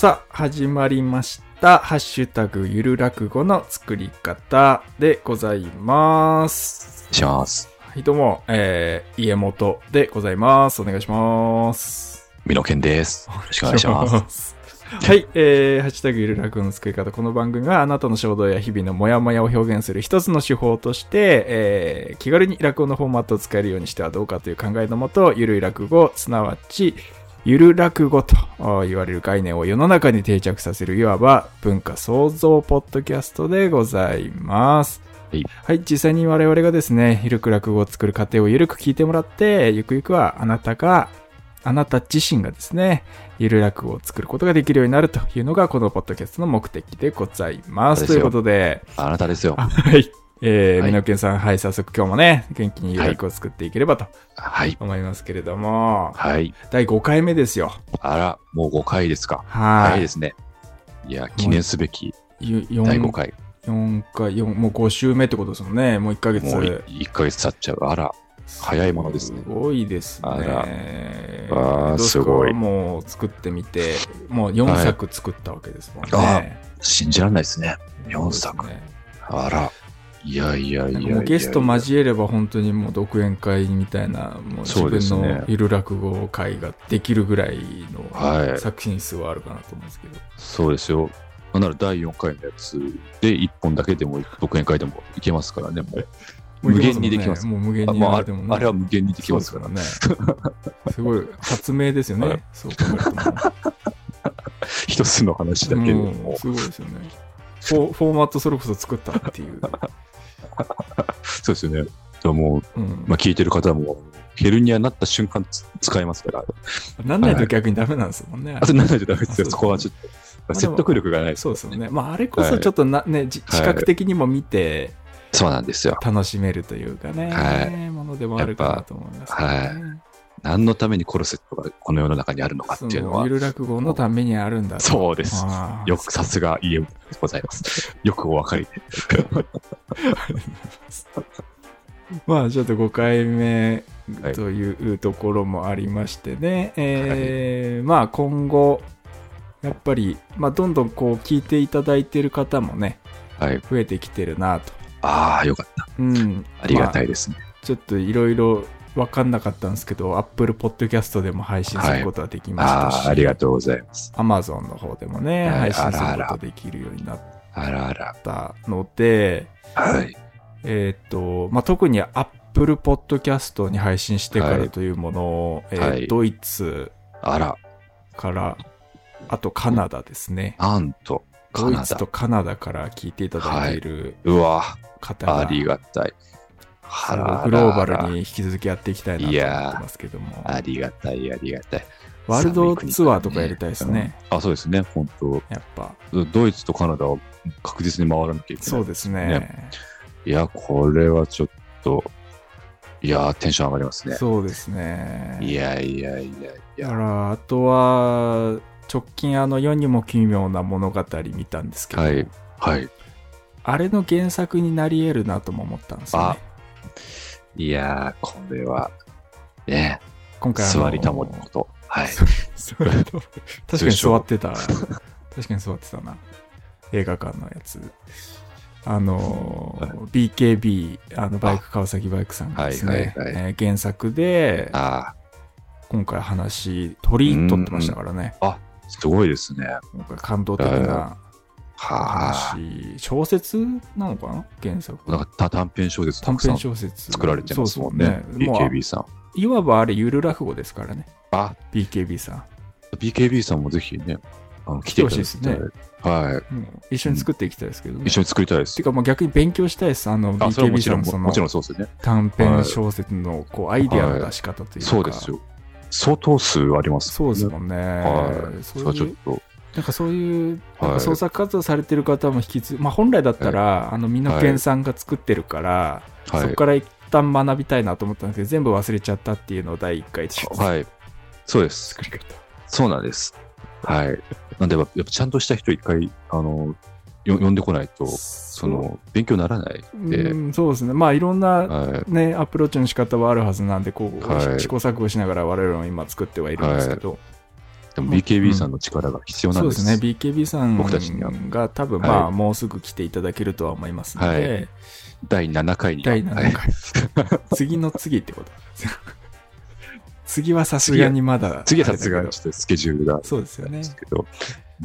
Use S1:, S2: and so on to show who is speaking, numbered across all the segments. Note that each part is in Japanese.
S1: さあ、始まりました。ハッシュタグゆる落語の作り方でございます。
S2: します。
S1: はい、どうも、えー、家元でございます。お願いします。
S2: ミノケンです。よろしくお願いします。
S1: す。はい、えー、ハッシュタグゆる落語の作り方。この番組はあなたの衝動や日々のモヤモヤを表現する一つの手法として、えー、気軽に落語のフォーマットを使えるようにしてはどうかという考えのもと、ゆるい落語、すなわち、ゆる落語とあ言われる概念を世の中に定着させる、いわば文化創造ポッドキャストでございます。
S2: はい。
S1: はい、実際に我々がですね、ゆるく落語を作る過程をゆるく聞いてもらって、ゆくゆくはあなたが、あなた自身がですね、ゆる落語を作ることができるようになるというのが、このポッドキャストの目的でございます。ということで、
S2: あなたですよ。
S1: はい。えー、
S2: はい
S1: みのけんさん、はい、早速今日もね、元気にゆる落語を作っていければと
S2: はい。
S1: 思いますけれども、
S2: はい。
S1: 第5回目ですよ。
S2: あら、もう5回ですか。
S1: はい。
S2: 早いですね。いや、記念すべき
S1: ゆ
S2: 第5
S1: 4
S2: 回。
S1: 4回、4、もう5週目ってことですもんね。もう1ヶ月。
S2: もう1ヶ月経っちゃう。あら、早いものですね
S1: すごいですね。
S2: あらあ
S1: す
S2: ごい
S1: もう作ってみて、もう4作作ったわけですもんね。
S2: あ信じられないですね。4作。
S1: ね
S2: あら。いやいやいや
S1: ゲスト交えれば本当にもう独演会みたいな、もう自分のゆる落語会ができるぐらいの
S2: はい
S1: 作品数はあるかなと思うんですけど。
S2: そうですよ。なんなら第4回のやつで1本だけでも独演会でもいけますからね。もう無限にできます
S1: もう無限に
S2: あ
S1: れてもね
S2: あれは無限にできますからね。
S1: すごい発明ですよね。
S2: はい
S1: そう考えるともう。
S2: 一つの話だけで
S1: も。すごいですよね。フォフォーマットそれこそ作ったっていう。
S2: そうですよね。でももう、
S1: うん
S2: まあ、聞いてる方も、ヘルニアになった瞬間つ使えますから。
S1: なんないと逆にダメなんですもんね。
S2: あとなんないとダメですよ、
S1: そ
S2: こはちょっと。説得力がないです
S1: そうですよね。まあ、あれこそちょっとな、ね、じ
S2: はい
S1: 視覚的にも見て
S2: そうなんですよ。
S1: 楽しめるというかね、
S2: はい
S1: ものでもあるかなと思いますけどね、
S2: 何のためにコルセットがこの世の中にあるのかっていうのは
S1: そゆ、る落語のためにあるんだと
S2: そうです。よくさすが家でございます。よくお分かりで。
S1: まあちょっと5回目
S2: はい
S1: というところもありましてね、えーまあ今後やっぱり、まあ、どんどんこう聞いていただいてる方もね
S2: はい。
S1: 増えてきてるなと、
S2: ああ、よかった。
S1: うん、
S2: ありがた
S1: ま
S2: いですね。
S1: あちょっといろいろ分かんなかったんですけど Apple Podcast でも配信することができましたし、
S2: ああ、ありがとうございます。
S1: Amazon の方でもね、
S2: はい
S1: 配信する
S2: あらあら
S1: ことできるようになっ
S2: あらあら。
S1: たので、
S2: はい。
S1: えっ、と、まあ、特に Apple Podcast に配信してからというものを、えー
S2: はい
S1: ドイツ
S2: あら、
S1: から、あとカナダですね。
S2: なんと、
S1: ドイツと。カナダから聞いていただいている
S2: うわ、
S1: 方が、
S2: ありがたい。
S1: グローバルに引き続きやっていきたいなと思ってますけども、
S2: ありがたい、ありがたい。
S1: ワールドツアーとかやりたいですね。
S2: うんあ、そうですね、本当
S1: やっぱ。
S2: ドイツとカナダは確実に回らなきゃいけない。
S1: そうですね。
S2: ねいや、これはちょっと、いやー、テンション上がりますね。
S1: そうですね。
S2: いやいやいやいや。
S1: だから、あとは、直近あの世にも奇妙な物語見たんですけど、
S2: はい。はい。
S1: あれの原作になり得るなとも思ったんですよね。
S2: いやー、これは、ね、
S1: 今回
S2: 座りたものこと。はい。
S1: 確かに座ってた。確かに座ってたな。映画館のやつ。あの BKB、あの、バイク、川崎バイクさんがですね、
S2: はいはいはい
S1: えー原作で、
S2: あ
S1: 今回話、取り取ってましたからね。
S2: あ、すごいですね。
S1: 今回感動的な
S2: はあ。
S1: 話、小説なのかな？原作。
S2: なんかた短編小説た
S1: 短編小説。
S2: 作られてますもんね。
S1: そうそうもう
S2: BKB さん。
S1: いわばあれ、ゆる落語ですからね。
S2: あ、
S1: BKB さん。
S2: BKB さんもぜひね、あの来ていただきたい。
S1: 来てほし
S2: はい。
S1: もう一緒に作っていきたいですけどね。
S2: 一緒に作りたいです
S1: ていう。か、もう逆に勉強したいです。あの、BKB
S2: ちろん、
S1: さんのその
S2: もちろんそうですよね。
S1: 短編小説のこうアイディアの出し方というか。
S2: そうですよ。相当数あります
S1: そうですもんね。
S2: はい。
S1: そ
S2: れはちょっと、
S1: なんかそういう、
S2: はい
S1: なんか創作活動されてる方も引き継まあ本来だったら、あの、みんな
S2: はい
S1: 研さんが作ってるから、
S2: はい
S1: そこから一旦学びたいなと思ったんですけど、全部忘れちゃったっていうのを第一回で。
S2: はい。そうです。
S1: 作り方。
S2: そうなんです。はい。なんで、やっぱちゃんとした人一回、あの、よ読んでこないと、その、勉強にならないんで、
S1: うん、そうですね。まあ、いろんな、
S2: はい。
S1: ね、アプローチの仕方はあるはずなんで、こう、
S2: はい
S1: 試行錯誤しながら我々も今作ってはいるんですけど、
S2: でも BKB さんの力が必要なんで。
S1: そうですすね、BKB さん
S2: 僕たちには。
S1: が多分、
S2: はい。
S1: まあ、もうすぐ来ていただけるとは思いますので、
S2: はい。第7回に。は。
S1: 第7回、
S2: はい。
S1: 次の次ってことなんですよ次はさすがにまだ、
S2: 次はさすがにちょっとスケジュールが。
S1: どそうですよね。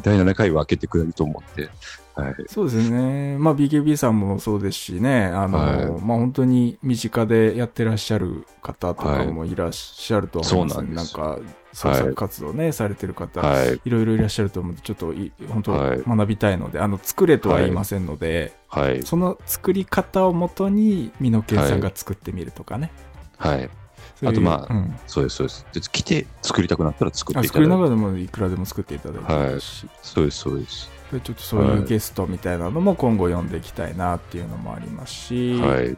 S2: 第7回は開けてくれると思って、はい。
S1: そうですね。まあ BKB さんもそうですしね、あの、
S2: はい
S1: まあ本当に身近でやってらっしゃる方とかもいらっしゃると思います、
S2: そうなんです
S1: か、創作活動ね、されてる方、
S2: はい。
S1: いろいろいらっしゃると思うので、ちょっとい本当
S2: はい
S1: 学びたいので、あの、作れとは言いませんので、
S2: はい。
S1: その作り方をもとに、美濃健さんが作ってみるとかね。
S2: はい。
S1: そういう
S2: あとまあ
S1: うん
S2: そうです、そうです。で来て作りたくなったら作っ
S1: あ
S2: ていただいて。
S1: 作りながらでもいくらでも作っていただいていいし、
S2: そうです、そうです。
S1: でちょっとそういうゲストみたいなのも今後読んでいきたいなっていうのもありますし、
S2: はい。
S1: う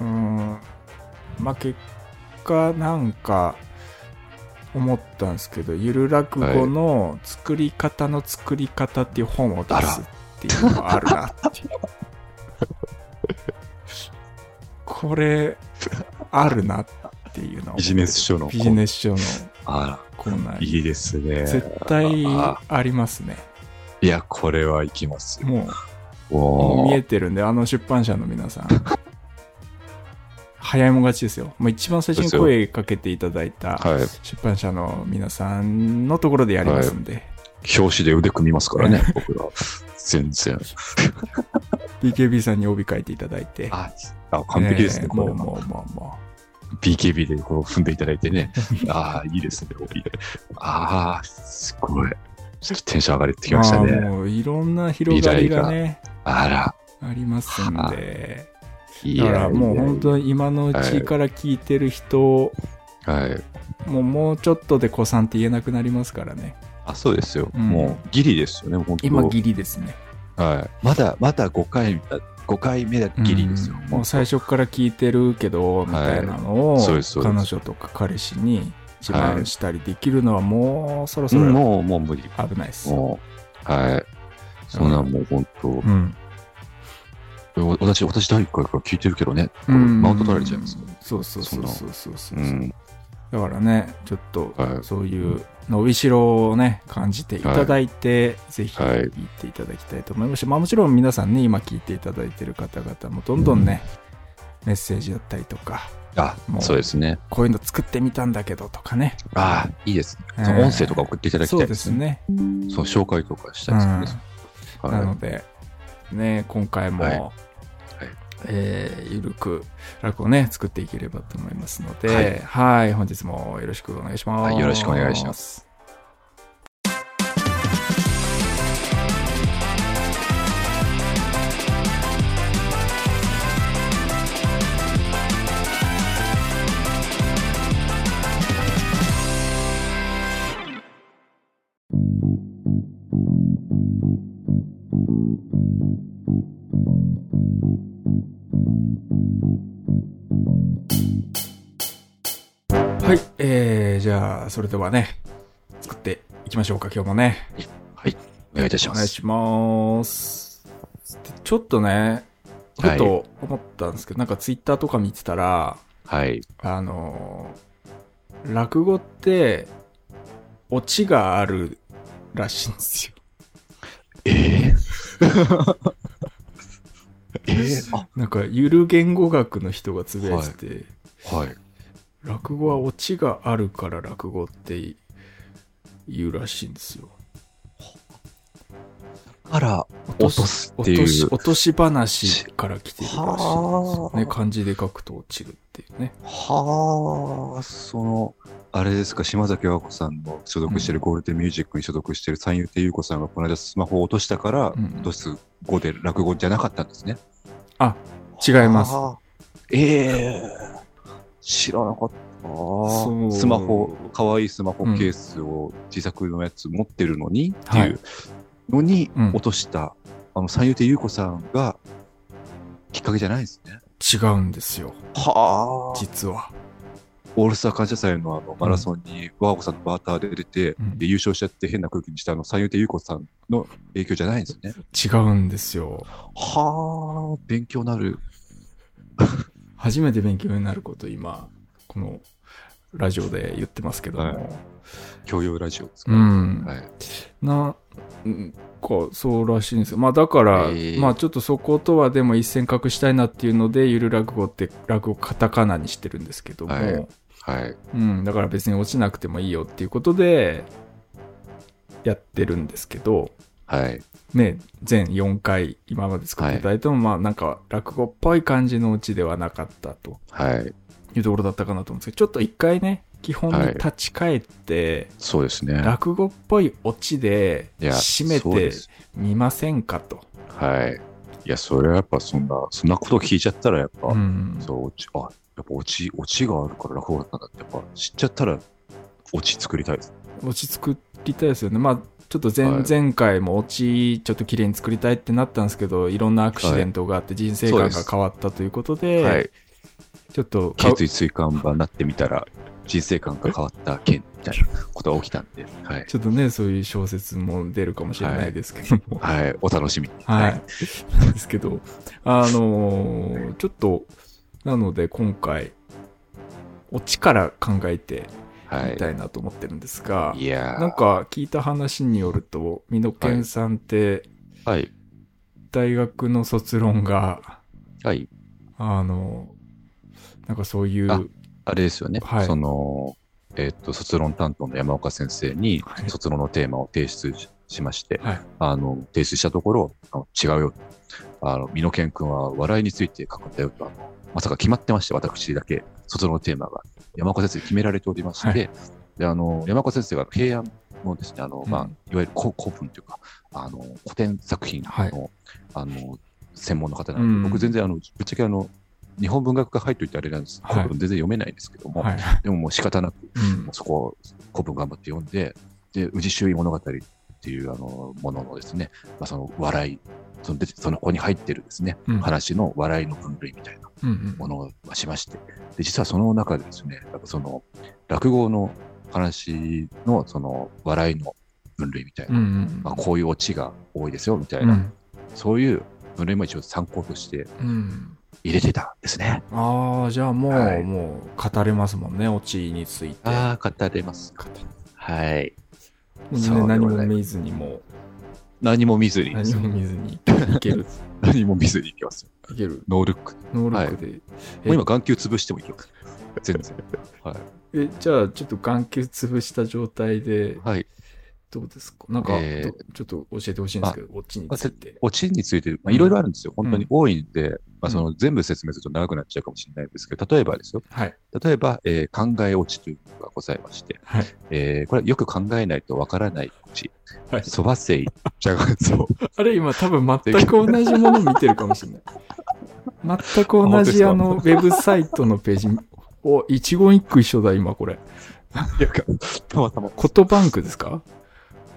S1: ーん。まあ結果なんか思ったんですけどゆる落語の作り方の作り方っていう本を出すっていうのがあるなっていう。これあるなっていうのを。
S2: ビジネス書の
S1: ビジネス書のコーナー
S2: いいですね。
S1: 絶対
S2: あ。
S1: ありますね
S2: いや、これはいきますよ。
S1: もうもう見えてるんであの出版社の皆さん早いもん勝ちですよもう一番最初に声かけていただいた
S2: はい。
S1: 出版社の皆さんのところでやりますんで、
S2: 表紙で腕組みますからね、僕ら。全然。
S1: BKB さんに帯書いていただいて
S2: あ、あ完璧ですね、
S1: えー
S2: これも。
S1: もうもうもうも
S2: BKB でこう踏んでいただいてね。ああ、いいですね、帯ああ、すごい。ちょっとテンション上がって
S1: う
S2: きましたね。
S1: まあもういろんな広がりがね
S2: あら、
S1: ありますんで
S2: い
S1: だからもう本
S2: に。
S1: 当に今のうちから聞いてる人、
S2: はい。
S1: もうもうちょっとで子さんって言えなくなりますからね
S2: あ、そうですよ。
S1: うん
S2: もう、ギリですよね、本当
S1: 今ギリですね
S2: はい。まだ、まだ5回、5回目だギリですよ。
S1: うんもう最初から聞いてるけどみたいなのを、
S2: そうですそうです
S1: 彼女とか彼氏に自慢したりできるのはもうそろそろ
S2: うんもう、もう無理。
S1: 危ないです。
S2: もう、はい。そんなんもう本当、
S1: うん。
S2: 私、私第1回から聞いてるけどね、マウント取られちゃいますよ。
S1: そうそうそうそうそうそう、
S2: うん。
S1: だからね、ちょっと
S2: はい
S1: そういう伸びしろをね、感じていただいて、ぜひ
S2: はい
S1: 聞いていただきたいと思いますし、まあもちろん皆さんね、今聞いていただいてる方々もどんどんね、メッセージだったりとか、
S2: あそうですね。
S1: こういうの作ってみたんだけどとかね。
S2: ああ、いいですね。
S1: えー
S2: その音声とか送っていただきた
S1: そ
S2: いうでね。
S1: ですすね。
S2: そう、紹介とかしたいですね。
S1: うんな
S2: は
S1: ので、ね、今回も、
S2: はい
S1: えーゆるく楽をね、作っていければと思いますので、は
S2: はいい、
S1: 本日もよろしくお願いします。
S2: はいよろしくお願いします。
S1: はい、えー、じゃあ、それではね、作っていきましょうか、今日もね。
S2: はい。お願いいたします。
S1: お願いします。でちょっとね、ふ
S2: はい
S1: と思ったんですけど、なんかツイッターとか見てたら、
S2: はい。
S1: あのー落語って、オチがあるらしいんですよ。
S2: ええええあ、
S1: なんか、ゆる言語学の人がつぶやいてて、
S2: はい。
S1: 落語はオチがあるから落語って言うらしいんですよ。
S2: から、
S1: 落
S2: 落とすっていう
S1: 落とし落とし話から来てるらしいんですね。漢字で書くと落ちるっていうね。
S2: はあ、その、あれですか、島崎和子さんの所属してるゴールデンミュージックに所属してる三遊亭優子さんがこの間スマホを落としたから、
S1: うん
S2: 落とす語で落語じゃなかったんですね。
S1: あ、違います。
S2: はあ。ええ知らなかった。スマホ、かわいいスマホケースを自作のやつ持ってるのに、って
S1: はい
S2: いうのに
S1: うん
S2: 落とした、あの三遊亭優子さんがきっかけじゃないですね。
S1: 違うんですよ。
S2: はあ。
S1: 実は。
S2: オールスター感謝祭のあのマラソンに和子さんのバーターで出て、
S1: うん
S2: で優勝しちゃって変な空気にしたあの三遊亭優子さんの影響じゃないんですね。
S1: 違うんですよ。
S2: はあ、勉強なる。
S1: 初めて勉強になること今、このラジオで言ってますけども。
S2: はい教養ラジオですか、
S1: うん。
S2: はい。
S1: な、んか、そうらしいんですよ。まあだから、
S2: えー
S1: まあちょっとそことはでも一線画したいなっていうので、ゆる落語って落語カタカナにしてるんですけども、
S2: はいはい。
S1: うん、だから別に落ちなくてもいいよっていうことで、やってるんですけど、
S2: はい。
S1: ね、全4回今まで作っていただいても、まあなんか落語っぽい感じのうちではなかったと
S2: はい。
S1: いうところだったかなと思うんですけど、ちょっと一回ね、基本に立ち返って、
S2: そうですね。
S1: 落語っぽいオチで締めてみませんかと。
S2: はい。いや、それはやっぱそんな、そんなこと聞いちゃったらやっぱ、
S1: うん
S2: そう、落ち、あ、やっぱ落ち、落ちがあるから落語だったんだって、やっぱ知っちゃったら落ち作りたいです。
S1: 落ち作りたいですよね。まあちょっと前,、
S2: はい
S1: 前回も落ちちょっと綺麗に作りたいってなったんですけど、いろんなアクシデントがあって人生観が変わったということで、
S2: はい。
S1: ちょっと
S2: 頸椎椎間板になってみたら、人生観が変わった件みたいなことが起きたんで、はい。
S1: ちょっとね、そういう小説も出るかもしれないですけども。
S2: はい。お楽しみに。
S1: はい。なんですけど、あのーちょっと、なので今回、オチから考えて
S2: はい。
S1: みたいなと思ってるんですが、
S2: いやー
S1: なんか聞いた話によると、美濃健さんって、
S2: はい。
S1: 大学の卒論が、
S2: はい。
S1: あの、なんかそういう、
S2: ああれですよね。
S1: はい
S2: その、えっと、卒論担当の山岡先生に
S1: はい、
S2: 卒論のテーマを提出ししまして、
S1: はい。
S2: あの、提出したところ、違うよ。あの、美濃健君は笑いについて書くんだよと、あの、まさか決まってまして、私だけ、卒論のテーマが。山岡先生に決められておりまして、
S1: はい。
S2: で、あの、山岡先生が平安のですね、あの、まあ、
S1: うん
S2: いわゆる古古文というか、あの、古典作品の、
S1: はい。
S2: あの、専門の方なんで、
S1: うん。
S2: 僕全然、あの、ぶっちゃけあの、日本文学が入っといてあれなんです。
S1: はい。
S2: 古文全然読めないんですけども、
S1: はい。
S2: でももう仕方なく、
S1: うん。
S2: そこを古文頑張って読んで、で、宇治周囲物語っていうあのもののですね、まあ、その笑い、そのでその子に入ってるですね、
S1: うん。
S2: 話の笑いの分類みたいな
S1: うんうん。
S2: ものをしまして、で、実はその中でですね、やっぱその落語の話のその笑いの分類みたいな、
S1: うんうん
S2: まあ、こういうオチが多いですよみたいな、
S1: うん。
S2: そういう分類も一応参考として
S1: うん。
S2: 入れてたんですね。
S1: ああ、じゃあもう、
S2: はい。
S1: もう語れますもんね、オチについて。
S2: ああ、語れます。
S1: 語
S2: はい。
S1: ね
S2: そう
S1: 何も見ずにも、
S2: 何も見ずに
S1: 何も見ずにいける。
S2: 何も見ずにい きますよ。
S1: いける。
S2: ノールック。
S1: ノールックで。
S2: もう今、眼球潰してもいきます。全然。はい。
S1: え、じゃあ、ちょっと眼球潰した状態で、
S2: はい。
S1: どうですか？なんか、
S2: えー
S1: どちょっと教えてほしいんですけど、オチについて。
S2: オチについて、まあ、
S1: うん
S2: いろいろあるんですよ。本当
S1: うん
S2: に多いんで、まあ、その全部説明すると長くなっちゃうかもしれないんですけど、例えばですよ。
S1: はい。
S2: 例えば、えー考えオチというのがございまして、
S1: はい。
S2: えーこれはよく考えないとわからないオチ。
S1: はい
S2: そばせい、じゃがそう。
S1: あれ、今多分全く同じもの見てるかもしれない。全く同じあの、ウェブサイトのページ、お、一言一句一緒だ、今これ。
S2: いやたまたま、
S1: コトバンクですか？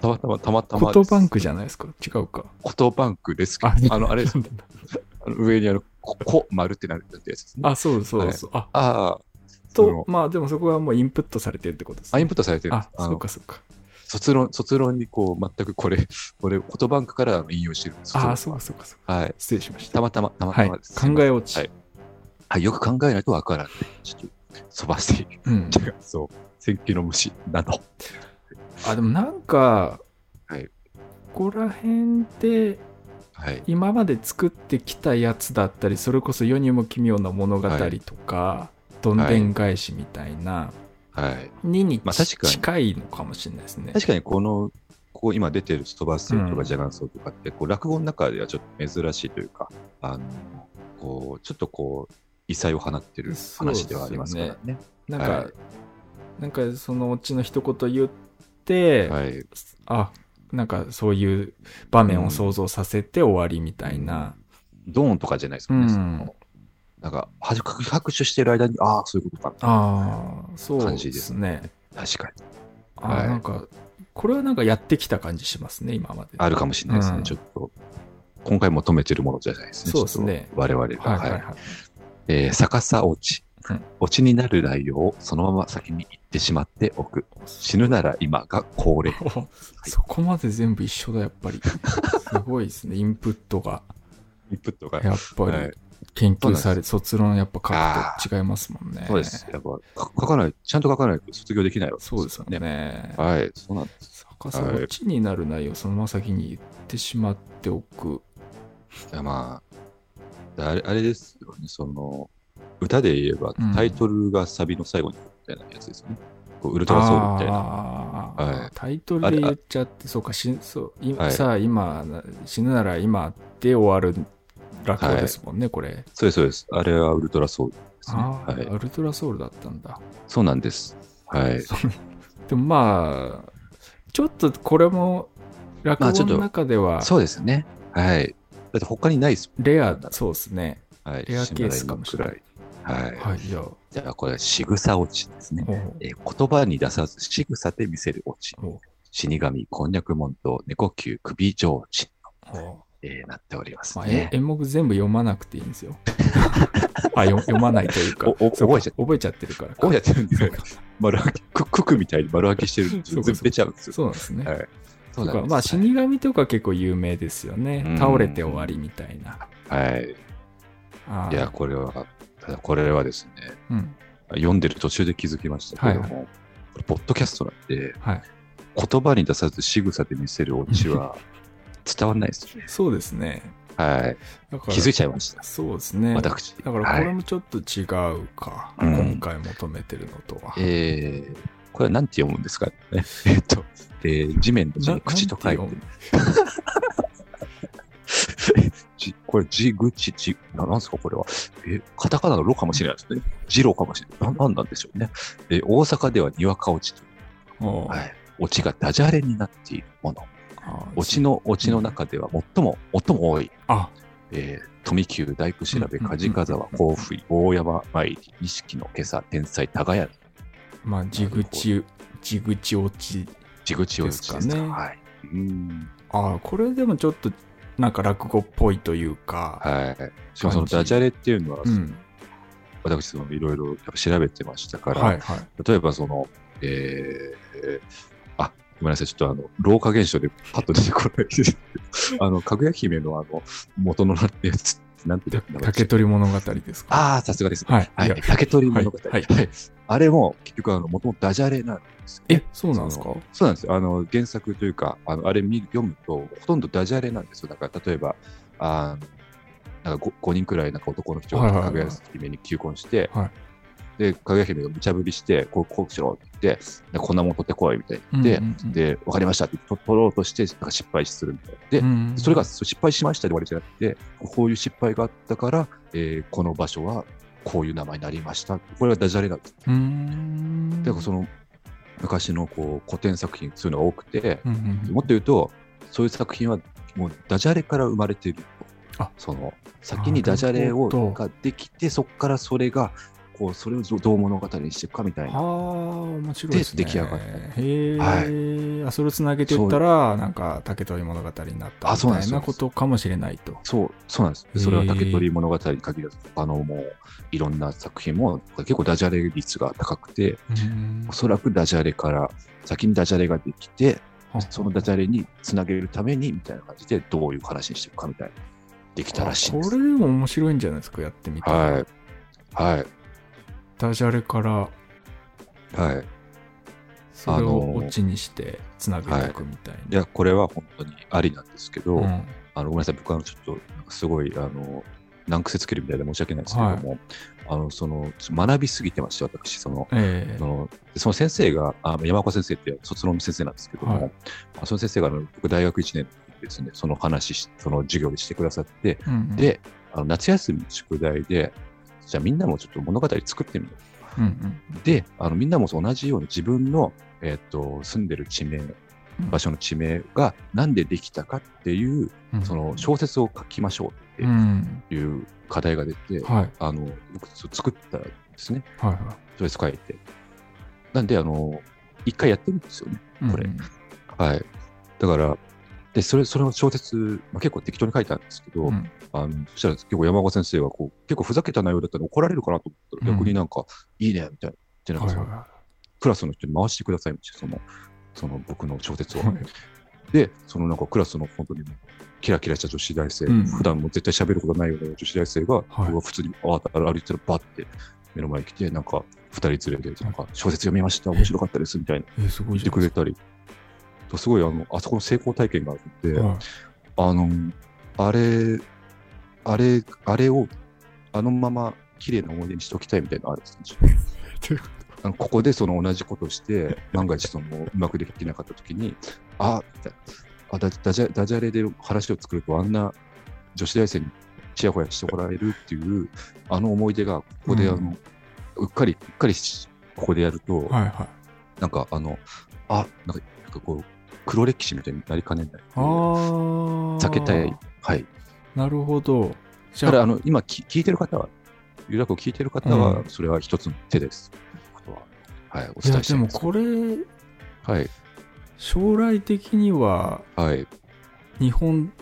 S2: たまたま、たまたま。
S1: コトバンクじゃないですか？違うか。
S2: コトバンクですけど、あの、あれあの上にあの、こ、こ、丸ってなるってやつですね。
S1: あ、そうそうそう。あ、
S2: ああ、そ
S1: と
S2: の、
S1: まあでもそこはもうインプットされてるってことです、
S2: あ、インプットされてる
S1: あそうかそうか。
S2: 卒論、卒論にこう、全くこれ、これ、コトバンクから引用してるんです
S1: あ、そうかそうかそうか。
S2: はい。
S1: 失礼しました。
S2: たまたま、たま
S1: はい。
S2: たまです。
S1: 考え落ち。
S2: はい。はい、よく考えないとわからない。ちょっと、飛ばしている。
S1: うん。
S2: そう。戦記の虫など。
S1: あ、でもなんか、
S2: はい
S1: ここら辺で、
S2: はい。
S1: 今まで作ってきたやつだったり、それこそ世にも奇妙な物語とか、どんでん返しみたいな、
S2: はい。
S1: にに
S2: まあ確かに
S1: 近いのかもしれないですね。
S2: 確かにこの、ここ今出てるストバスと
S1: うん
S2: かジャガンソウとかって、こう落語の中ではちょっと珍しいというか、あの、こう、ちょっとこう、異彩を放ってる話ではありますからね。
S1: なんか、
S2: はい
S1: なんかそのうちの一言言って、
S2: はい。
S1: あ、なんかそういう場面を想像させて終わりみたいな。
S2: ドーンとかじゃないですもんね。
S1: うん
S2: そのなんか、拍拍手してる間に、ああ、そういうことか。
S1: ああ、そうで
S2: すす
S1: ね。
S2: 確かに。はい
S1: なんか、これはなんかやってきた感じしますね、今まで。
S2: あるかもしれないですね。
S1: うん
S2: ちょっと、今回求めてるものじゃないですね。
S1: そうですね
S2: 我々が。
S1: はいはいはい。
S2: えー逆さ落ち。うん、オチになる内容をそのまま先に言ってしまっておく。死ぬなら今が恒例。
S1: そこまで全部一緒だ、やっぱり。すごいですね、インプットが。
S2: インプットが。
S1: やっぱり、研究され、卒論やっぱ書くと違いますもんね。
S2: そうです。やっぱ書かない、ちゃんと書かないと卒業できないわけ
S1: ですそうですよね。
S2: はい、そうなんです。
S1: 逆さオチになる内容をそのまま先に言ってしまっておく。
S2: いや、まあ、あれあれですよね、その、歌で言えばタイトルがサビの最後にみたいなやつですよね。こうウルトラソウルみたいな。
S1: はい、タイトルで言っちゃって、そうか、しそう今、はい、さあ今、死ぬなら今で終わる落語ですもんね、はい、これ。
S2: そうです、そうです。あれはウルトラソウルですね。
S1: はい、ウルトラソウルだったんだ。
S2: そうなんです。はい。
S1: でもまあ、ちょっとこれも落語の中では、ま
S2: あ、そうですね。はい。だって他にないです
S1: もん、レア、そうですね。はい。レアケースかもしれない。
S2: はい。はい、じゃあ。じゃあ、これは仕草落ちですね。えー、言葉に出さず仕草で見せる落ち。死神、こんにゃく門と猫球首上地の、えー、なっておりますね。
S1: まあ、演目全部読まなくていいんですよ。あ読まないというか
S2: 覚えちゃ
S1: 覚えちゃってるから。
S2: 覚えちゃってるんですよ。丸開き、ククみたいに丸開きしてるんで全部出ちゃうんですよ。
S1: そうなんですね。はい。そうかまあ死神とか結構有名ですよね。倒れて終わりみたいな。
S2: はい。いや、これは、これはですね、うん、読んでる途中で気づきましたけども、はいはい、これ、ポッドキャストなんで、はい、言葉に出さず仕草で見せるオチは 伝わらないです
S1: よね。そうですね。
S2: はい。気づいちゃいました。
S1: そうですね。
S2: 私。
S1: だからこれもちょっと違うか。はい、今回求めてるのとは。
S2: うん、えー、これは何て読むんですか？ね。えっと、えー、地面の口と書いて。これ、じぐち、じ、ななんですかこれは。え、カタカナのロかもしれないですね。ジロかもしれない。な、なんなんでしょうね。え、大阪ではにわか落ちという。はい。落ちがダジャレになっているもの。オチの、オチの中では最も、最も多い。あえー、富久、大工調べ、梶風沢、甲府、大山参り、錦の今朝、天才、耕屋。
S1: まあ、地口、地口落ち。
S2: 地口落ちですかね。はい。
S1: うん。ああ、これでもちょっと、なんか落語っぽいというか。
S2: はい。しかもそのダジャレっていうのは、うん、私、そのいろいろ調べてましたから、はいはい、例えばその、えー、ごめんなさい、ちょっとあの、老化現象でパッと出てこないです。あの、かぐや姫のあの、元のやつ、なんて
S1: 竹取物語ですか？
S2: ああ、さすがです、ね。はい。はい、竹取物語。はい。はい、あれも、結局、あの、もともとダジャレなんですよ、
S1: ね、え、そうなんですか？
S2: そうなんですよ。あの、原作というか、あの、あれ見読むと、ほとんどダジャレなんですよ。だから、例えば、あなんか 5, 5人くらいなんか男の人がかぐや姫に求婚して、はい、で、かぐや姫が無茶ぶりして、こう、こうしろって言って、でこんなもん取ってこいみたいに言って、うんうんうん、で、わかりましたって取ろうとして、なんか失敗するみたいな。で、うんうん、それが失敗しましたで終わりじゃなくて、こういう失敗があったから、えー、この場所はこういう名前になりました。これはダジャレなんです。うん。だからその、昔のこう古典作品、そういうのが多くて、うんうん、もっと言うと、そういう作品はもうダジャレから生まれているあ。その先にダジャレをができてそこからそれがこうそれをどう物語にしていくかみたいな。ああ、
S1: 面白いです
S2: ね。で出来上がった。へ
S1: え、はいあ。それをつなげていったら、なんか竹取物語になったみたいなことかもしれないと。
S2: そう、そうなんです。それは竹取物語に限らず、あの、もう、いろんな作品も結構ダジャレ率が高くて、おそらくダジャレから、先にダジャレができて、そのダジャレにつなげるために、みたいな感じで、どういう話にしていくかみたいな。できたらしい
S1: これでも面白いんじゃないですか、やってみて。
S2: はい。はい。
S1: ダジャレから、
S2: はい。
S1: それをオチにしてつなげていくみたいな。
S2: はい、いや、これは本当にありなんですけど、うん、あのごめんなさい、僕はちょっと、すごい、あの、難癖つけるみたいで申し訳ないですけども、はい、あのその学びすぎてまして、私、その、えー、そのその先生が、あ山岡先生って卒論の先生なんですけども、はい、その先生があの僕、大学1年ですね、その話、その授業でしてくださって、うんうん、で、あの夏休みの宿題で、じゃあみんなもちょっと物語作ってみよう。うんうん、であの、みんなも同じように自分の、えーと、住んでる地名、場所の地名が何でできたかっていう、うん、その小説を書きましょうっていう課題が出て、うんはい、あの僕作ったんですね。はいはい、小説書いて。なんで、あの、一回やってるんですよね、これ。うん、はい。だから、で、それ、それの小説、まあ、結構適当に書いたんですけど、うん、あのそしたら結構山岡先生はこう、結構ふざけた内容だったら怒られるかなと思ったら、逆になんか、いいね、みたいな。で、なんかその、はいはいクラスの人に回してくださいみたいな、その、その僕の小説を。で、そのなんかクラスの本当にキラキラした女子大生、うん、普段も絶対喋ることないような女子大生が、はい、僕が普通にあ歩いてたらバッて目の前に来て、なんか二人連れて、なんか小説読みました、面白かったですみたいな。言ってくれたり、すごいあの、あそこの成功体験があるんで、はい、あの、あれ、あれ、あれをあのまま綺麗な思い出にしておきたいみたいなのあるんですよ。あのここでその同じことをして、万が一そのうまくできなかったときに、ああダダジャダジャレで話を作るとあんな女子大生にちやほやしてもらえるっていう、あの思い出がここであの、うん、うっかり、うっかりここでやると、はいはい、なんかあの、あ、なんかなんかこう、黒歴史みたいになりかねない。あ避けたい。はい。
S1: なるほど。
S2: だからあの今き聞いてる方は、有楽を聞いてる方は、それは一つの手です。はい、お伝えして
S1: でもこれ、はい、将来的には、はい、日本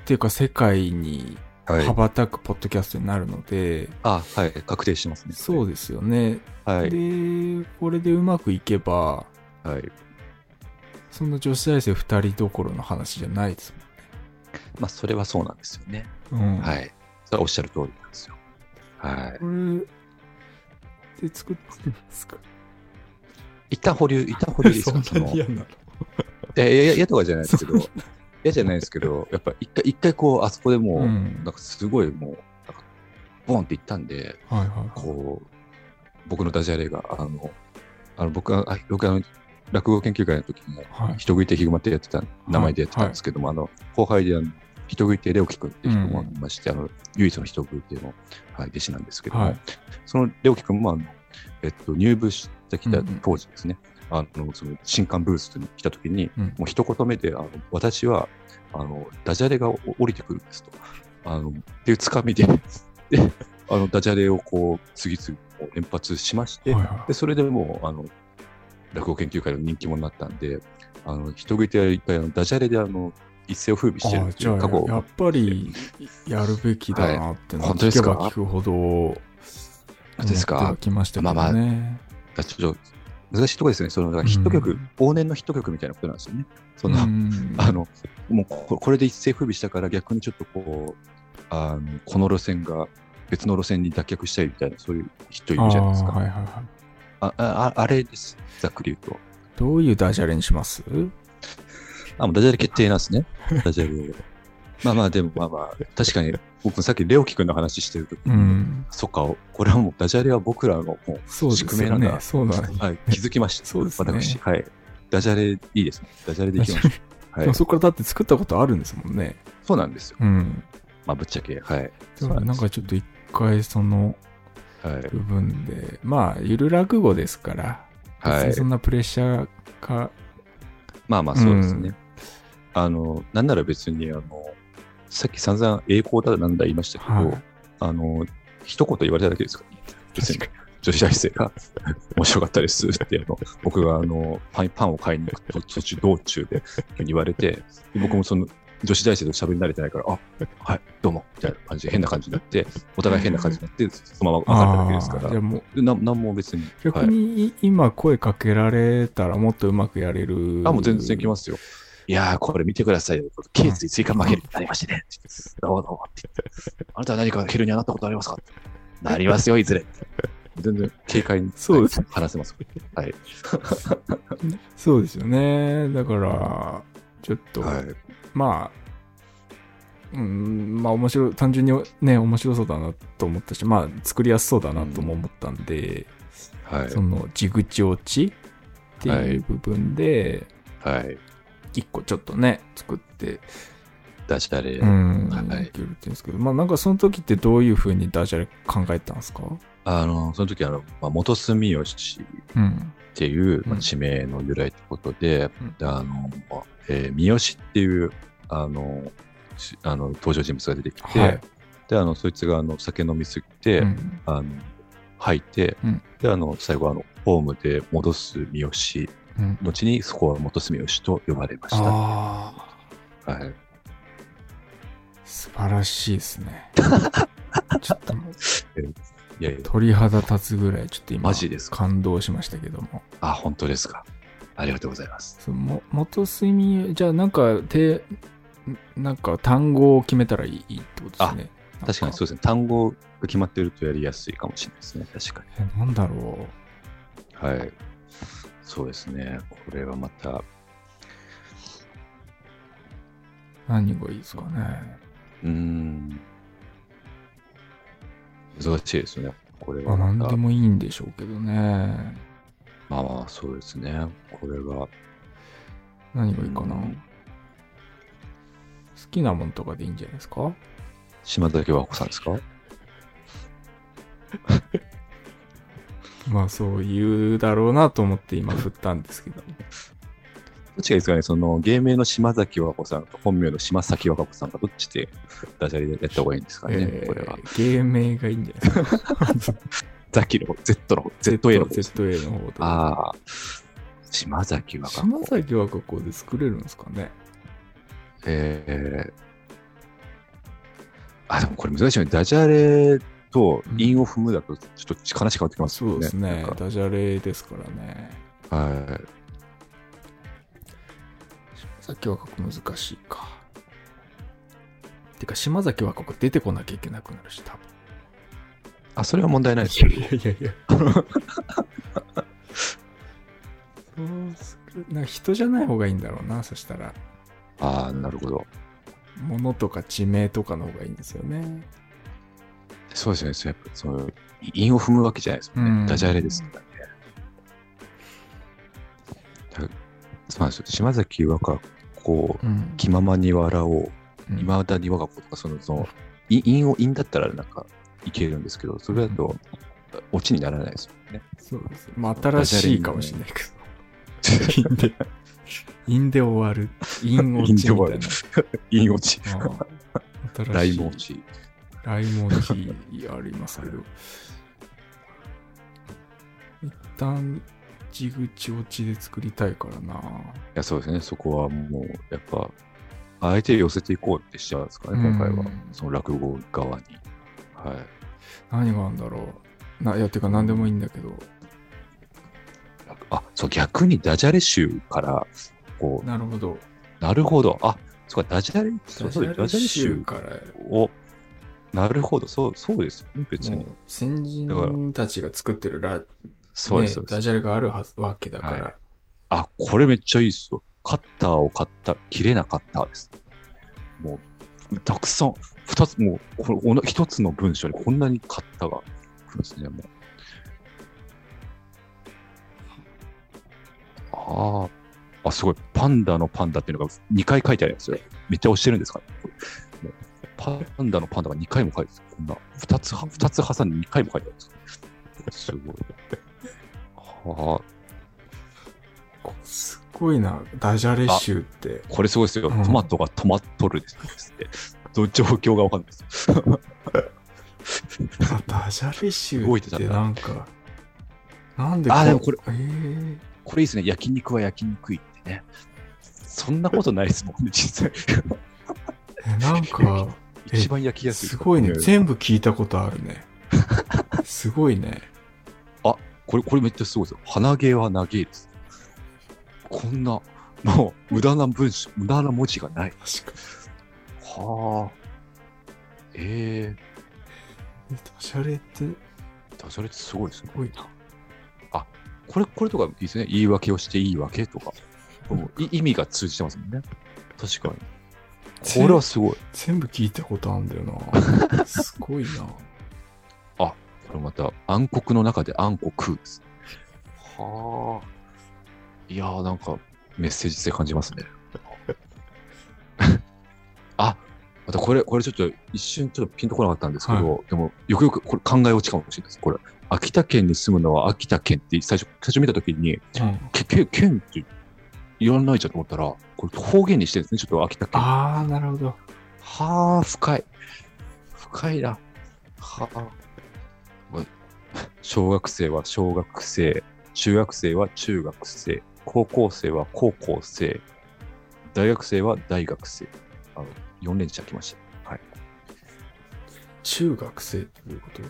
S1: っていうか世界に羽ばたくポッドキャストになるので、
S2: あはい確定してますね。
S1: そうですよね、はい、でこれでうまくいけば、はい、そんな女子大生2人どころの話じゃないですもんね
S2: まあそれはそうなんですよね、うん、はい。それはおっしゃる通りなんですよ。はい。こ
S1: れで作ってますか？
S2: 一旦保留、一旦保留ですか その。嫌なの？いや、いや、嫌とかじゃないですけど、嫌じゃないですけど、やっぱ一回、一回こう、あそこでもう、うん、なんかすごいもう、ボンっていったんで、はいはいはい、こう、僕のダジャレが、あの、あの僕は、僕は落語研究会の時に、はい、人食いてヒグマってやってた、名前でやってたんですけども、はい。はい、あの、後輩であの、人食いてレオキ君っていう人もいまして、うん、あの、唯一の人食いての、はい、弟子なんですけども、はい、そのレオキ君も、あの、えっと、入部してきた当時ですね、うんうん、あのその新刊ブースに来た時に、うん、もう一言目であの私はあのダジャレが降りてくるんですと。あのっていうつかみでで あのダジャレをこう次々連発しまして、はいはい、でそれでもうあの落語研究会の人気者になったんであの人食いて一回あのダジャレであの一世を風靡してるっていう過去
S1: やっぱりやるべきだなってのは聞けば聞くほど
S2: ですか？
S1: きましたね。まあま
S2: あ、ちょっと難しいところですね。そのヒット曲、うん、往年のヒット曲みたいなことなんですよね。その、うん、あの、もうこれで一世風靡したから逆にちょっとこう、あのこの路線が別の路線に脱却したいみたいな、そういう人いるじゃないですか。はいはいはい、あああれです。ざっくり言うと。
S1: どういうダジャレにします？
S2: あ、もうダジャレ決定なんですね。ダジャレ。まあまあ、でもまあまあ、確かに、僕さっきレオキ君の話してるときに、うん、そっか、これはもうダジャレは僕らのもう宿命なんだ。
S1: そうだ、ね、
S2: はい、気づきました。
S1: そうですね。
S2: 私、はい。ダジャレいいですね。ダジャレでいきましょう。
S1: はい、そこからだって作ったことあるんですもんね。
S2: そうなんですよ。うん。まあ、ぶっちゃけ、はい。
S1: なんかちょっと一回その部分で、はい、まあ、ゆる落語ですから、はい。そんなプレッシャーか。
S2: まあまあ、そうですね。うん、あの、なんなら別に、あの、さっき散々栄光だなんだ言いましたけど、はい、あの、一言言われただけですからね。別に女子大生が面白かったですってあの、僕があのパンパンを買いに行く途中道中で言われて、僕もその女子大生と喋り慣れてないから、あはい、どうも、みたいな感じで変な感じになって、お互い変な感じになって、そのまま 分かったわけですから、もうななんも別に。
S1: 逆に、今声かけられたらもっとうまくやれる。
S2: あ、もう全然きますよ。いやー、これ見てくださいよ。頸椎追加負けるになりましてね。どうもってあなたは何かヘルニアなったことありますか？なりますよ、いずれ。全然軽快にそうです、話せます。はい。
S1: そうですよね。だから、ちょっと、はい、まあ、うん、まあ面白い、単純にね、面白そうだなと思ったし、まあ作りやすそうだなとも思ったんで、うん、はい、その、地口落ちっていう部分で、はい、はい一個ちょっとね、作って、
S2: ダジャレ。うん。
S1: はい。るんですけど、まあなんかその時ってどういうふうにダジャレ考えたんですか？
S2: あの、その時あの、まあ、元住吉っていう、うん、まあ、地名の由来ってことで、うん、であの、えー、三好っていう、あの、あの登場人物が出てきて、はい、で、あの、そいつがあの酒飲みすぎて、うん、あの、吐いて、で、あの、最後あの、ホームで戻す三好後にそこは元住吉と呼ばれました。はい。
S1: 素晴らしいですね。ちょっともう、
S2: いやいや
S1: 鳥肌立つぐらい、ちょっと今、
S2: マジですか？
S1: 感動しましたけども。
S2: あ、本当ですか。ありがとうございます。
S1: そも元睡眠、じゃあなんか、て、なんか単語を決めたらいいってことですね。
S2: 確かにそうですね。単語が決まってるとやりやすいかもしれないですね。確かに。
S1: え、なんだろ
S2: う。はい。そうですね。これはまた。
S1: 何がいいですかね。
S2: うん。難しいですよね。これは
S1: まあ、何でもいいんでしょうけどね。
S2: まあまあ、そうですね。これは。
S1: 何がいいかな。好きなもんとかでいいんじゃないですか？
S2: 島崎和子さんですか？
S1: まあそう言うだろうなと思って今振ったんですけど。
S2: どっちがいいですかね？その芸名の島崎和子さんと本名の島崎和子さんがどっちでダジャレでやった方がいいんですかね、えー、これは。
S1: 芸名がいいんじゃないですか？
S2: ザキの Z の方、ZA の方。
S1: ZA の方
S2: ああ。島崎和歌子。
S1: 島崎和歌子で作れるんですかね？
S2: えー、あ、でもこれ難しいよね。ダジャレと韻を踏むだとちょっと話変わってきます
S1: ね、うん。そうですね。ダジャレですからね。
S2: はい。
S1: 島崎和歌子難しいか。てか、島崎和歌子出てこなきゃいけなくなるし、多分。
S2: あ、それは問題ないですよ。
S1: いやいやいや。そうな人じゃない方がいいんだろうな、そしたら。
S2: ああ、なるほど。
S1: 物とか地名とかの方がいいんですよね。
S2: そうですね。やっぱその、韻を踏むわけじゃないですもんね。うん、ダジャレですからね。そうなんですよ。島崎和歌子、うん、気ままに笑おう、いまだに我が子とか、その、その、韻を、韻だったらなんかいけるんですけど、それだと、オチにならないですよね。
S1: そうです。まあ、新しいかもしれないけど。韻で、終わる。韻落ちみたいな。
S2: 韻落ち。ライム落ち。
S1: ライム落ちありますけど。一旦、地口落ちで作りたいからな。い
S2: や、そうですね。そこはもう、やっぱ、相手寄せていこうってしちゃうんですかね、今回は。その落語側に。はい。
S1: 何があるんだろう。な、いや、てか何でもいいんだけど。
S2: あ、そう、逆にダジャレ集から、こ
S1: う。なるほど。
S2: なるほど。あ、そうか、ダジャレ、そうそう、ダジャレ集からを、なるほど、そう、そうですよね、別に。
S1: 先人たちが作ってるラ、
S2: そうです、
S1: ね、ダジャレがあるはずわけだから、はい。
S2: あ、これめっちゃいいっすよ。カッターを買った、切れなかったです。もう、たくさん、二つ、もう、これ、一つの文章にこんなにカッターが来るんですね、もう。ああ。あ、すごい。パンダのパンダっていうのが2回書いてありますよ。めっちゃ押してるんですか？ね。パンダのパンダが2回も書いてある。こんな、2つ、2つ挟んで2回も書いてあるんです。すごい。は
S1: あ。すごいな。ダジャレ集って。
S2: これすごいですよ。うん、トマトがトマトルですって。状況がわかんないです。
S1: ダジャレ集ってなんか、なんで
S2: あ、でもこれ、えー、これいいですね。焼肉は焼肉いってね。そんなことないですもんね、実際。
S1: え、なんか、
S2: 一番焼きやすい。
S1: すごいね。全部聞いたことあるね。すごいね。
S2: あ、これ、これめっちゃすごいですよ。鼻毛は長いです。こんな、もう、無駄な文章、無駄な文字がない。
S1: 確か
S2: に。はあ。え
S1: えー。ダジャレって？
S2: ダジャレってすごいですね。
S1: すごいな。
S2: あ、これ、これとかいいですね。言い訳をしていいわけとか。意味が通じてますもんね。確かに。これはすごい。
S1: 全部聞いたことあるんだよな。すごいな。
S2: あ、これまた暗黒の中で暗黒です。はあ。いやーなんかメッセージ性感じますね。あ、またこれ、これちょっと一瞬ちょっとピンとこなかったんですけど、はい、でもよくよくこれ考え落ちかもしれないです。これ、秋田県に住むのは秋田県って最初、最初見たときに、うん、け、け、県って言わないじゃんと思ったら、これ方言にしてるんですね、ちょっと秋田県。
S1: ああ、なるほど。
S2: はあ、深い。深いな。はあ。小学生は小学生、中学生は中学生、高校生は高校生、大学生は大学生。あの4連チャン来ました。はい。
S1: 中学生っていうこと？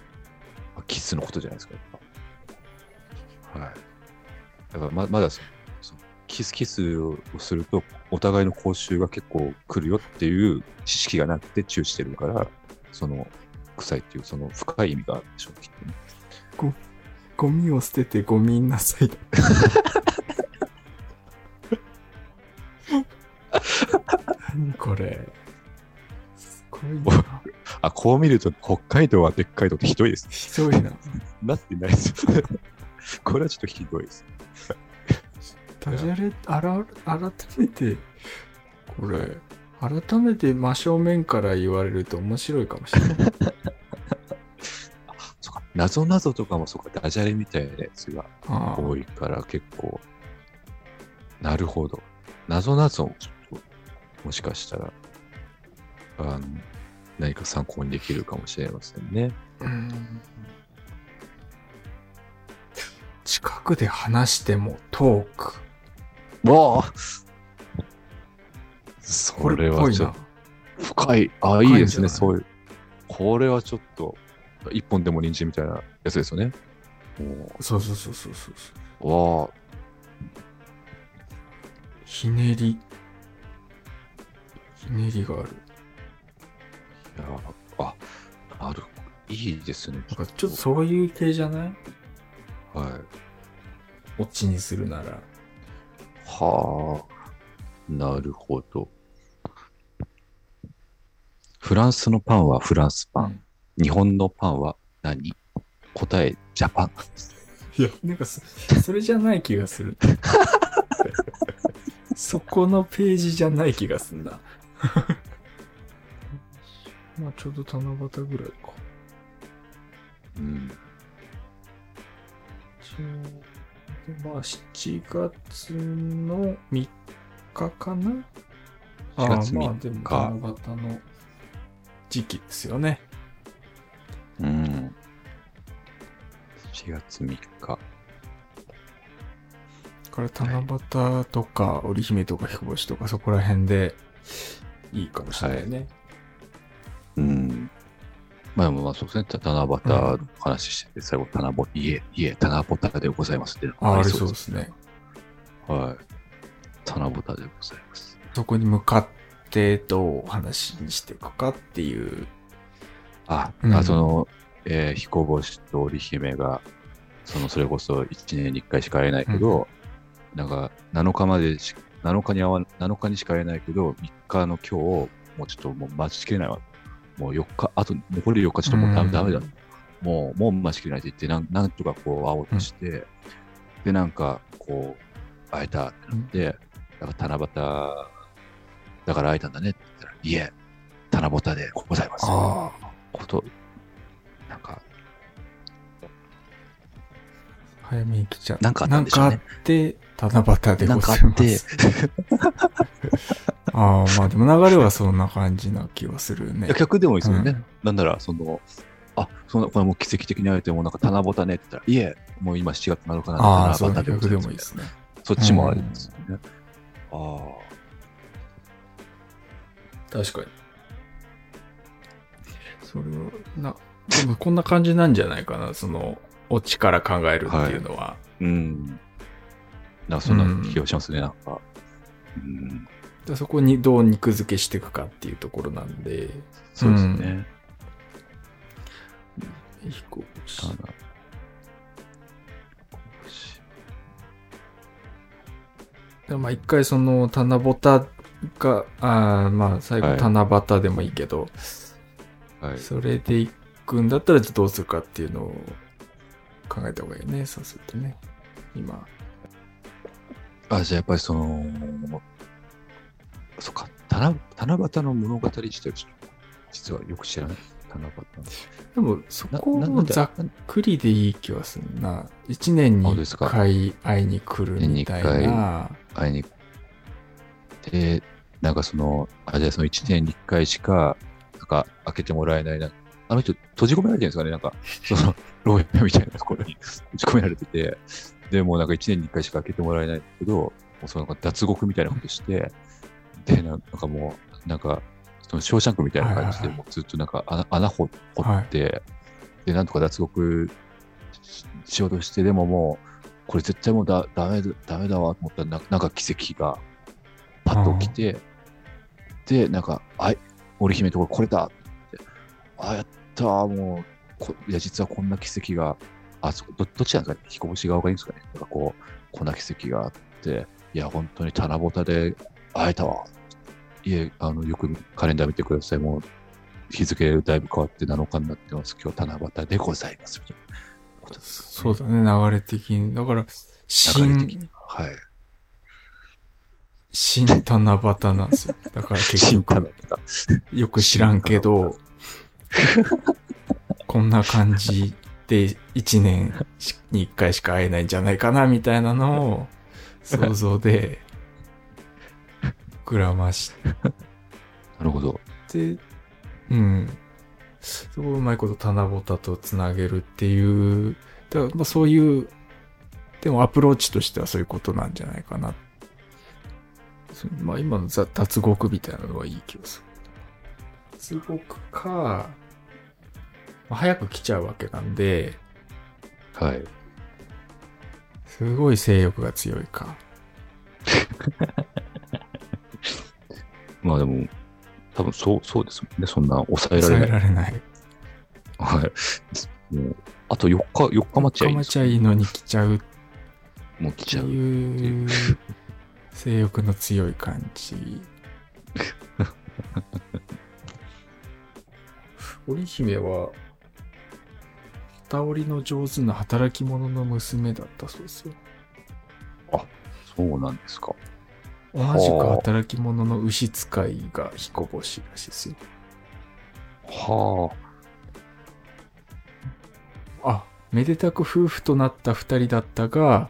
S2: あキスのことじゃないですか。やっぱはい。だからままだそそのキスキスをすると、お互いの口臭が結構来るよっていう知識がなくてチューしてるから、その臭いっていうその深い意味があるんでしょう、きっとね。
S1: ゴミを捨ててゴミんなさい。何これ。すごいな。
S2: あ、こう見ると北海道はでっかいとってひどいですね。
S1: ひどいな。
S2: なってないですよ。これはちょっとひどいです。
S1: ダジャレ、あら、改めて、これ、改めて真正面から言われると面白いかもしれない。
S2: そうか、なぞなぞとかもそうか、ダジャレみたいなやつが多いから結構、なるほど。なぞなぞもちょっと、もしかしたら、あの、何か参考にできるかもしれませんね。
S1: うん近くで話してもトーク。
S2: わあそ
S1: これ
S2: はいちょっ。と深い。あ、
S1: 深いい？
S2: ですね、そういう。これはちょっと、一本でも人参みたいなやつですよね。も
S1: そうそうそうそうそう
S2: わあ
S1: ひねり。ひねりがある。
S2: いやあ、なるいいですね。
S1: なんかちょっとそういう系じゃない？
S2: はい。
S1: オチにするなら。
S2: はあ、なるほど。フランスのパンはフランスパン。日本のパンは何？答え、ジャパン。
S1: いや、なんかそ、それじゃない気がする。そこのページじゃない気がすんな。まあちょうど七夕ぐらいか。
S2: うん。
S1: でまあ7月の3日かな？あ
S2: 4月
S1: あまあ
S2: 3
S1: でも
S2: 日
S1: 七夕の時期ですよね。
S2: うん。4月3日。
S1: これ七夕とか織姫とか彦星とかそこら辺でいいかもしれないね。
S2: うん。まあまあそうですね。た七夕の話してて、最後、七夕、いえ、いえ、七夕でございますって。
S1: ああり
S2: り
S1: そうですね。
S2: はい。七夕でございます。
S1: そこに向かってどうお話にしていくかっていう。
S2: あ、
S1: うん
S2: あその、えー彦星と織姫が、その、それこそ1年に1回しか会えないけど、なんか、7日までし、7日に会わ、7日にしか会えないけど、3日の今日、もうちょっともう待ちきれないわ。もう4日、あと残り4日ちょっともうダメ,、
S1: うん。
S2: もう、もう待ちきれないって言って、なんなんとかこう会おうとして、で、なんか、こう、会えたってなって、だから七夕、だから会えたんだねって言ったら、いえ、七夕でございます。
S1: ああ。
S2: こと、なんか、
S1: 早めに来ちゃう。
S2: なんかあったんでしょうね
S1: なんかあって、七夕で
S2: なん
S1: ございま
S2: かあって
S1: す。ああ、まあでも流れはそんな感じな気はするね。
S2: 逆でもいいですよね。
S1: うん
S2: なんなら、その、あ、そんな、これもう奇跡的に会えても、なんか七夕ねって言ったら、いえ、もう今7月7日なんで、
S1: ああ、そうね。
S2: 七夕
S1: 逆でもいいですね。
S2: そっちもありですよね。あ
S1: 確かに。それを、な、でもこんな感じなんじゃないかな、その、オチから考えるっていうのは。
S2: あ、うん。なんかそんな気がしますね、なんか。うん、
S1: でそこにどう肉付けしていくかっていうところなんで、
S2: そうですね。
S1: 彦星
S2: ただ
S1: でまあ一回その七夕が、あーまあ最後
S2: はい
S1: 七夕でもいいけど、
S2: はい。
S1: それで行くんだったらどうするかっていうのを考えた方がいいね、そうするとね。今。
S2: あ、じゃあやっぱりその、そっか、七七夕の物語自体を実はよく知らない。七
S1: でもそこもざっくりでいい気はするな。一年に一回会いに来るみたいな。
S2: 夕。会いに。で、なんかその、あ、じゃあその1年に1回しか、なんか開けてもらえないな。あの人閉じ込められてるんですかねなんか、その、牢屋みたいなところに閉じ込められてて、で、もうなんか1年に1回しか開けてもらえないんだけど、もうその脱獄みたいなことして、で、なんかもう、なんか、そのショーシャンクみたいな感じで、もうずっとなんか穴穴掘掘って、
S1: は
S2: で、なんとか脱獄ししようとして、でももう、これ絶対もうだダメだダメだわと思ったら、ななんか奇跡がパッと起きて、で、なんか、あい、織姫のところこれだって、あ、やったー、もう、こいや、実はこんな奇跡が、あ、そどどっちなんですかね、彦星側がいいんですかね、なんかこう、こんな奇跡があって、いや、本当に七夕で会えたわ。いえ、あの、よくカレンダー見てください。もう、日付だいぶ変わって7日になってます。今日七夕でございます。みたいなことです
S1: そうだね、流れ的に。だから、新。
S2: はい。
S1: 新七夕なんですよ。だから結局、よく知らんけど、こんな感じで一年に一回しか会えないんじゃないかな、みたいなのを、想像で、膨らまし
S2: なるほど。
S1: て、うん。そこをうまいこと七夕とつなげるっていう、だまあそういう、でもアプローチとしてはそういうことなんじゃないかな。そまあ今の雑脱獄みたいなのはいい気がする。脱獄か、まあ早く来ちゃうわけなんで、
S2: はい。
S1: すごい性欲が強いか。
S2: まあでも、多分そう、そうですもんね。そんな抑えら
S1: 抑え
S2: れない。
S1: られない。
S2: はい。もう、あと4日、4日待ちゃいいんです
S1: かまちゃいいのに来ちゃうっ
S2: もう来
S1: て
S2: ちゃう。
S1: いう性欲の強い感じ。織姫は、旗織りの上手な働き者の娘だったそうですよ。
S2: そうなんですか。
S1: 同じく働き者の牛使いが彦星らしいですよ。
S2: は
S1: あ、めでたく夫婦となった二人だったが、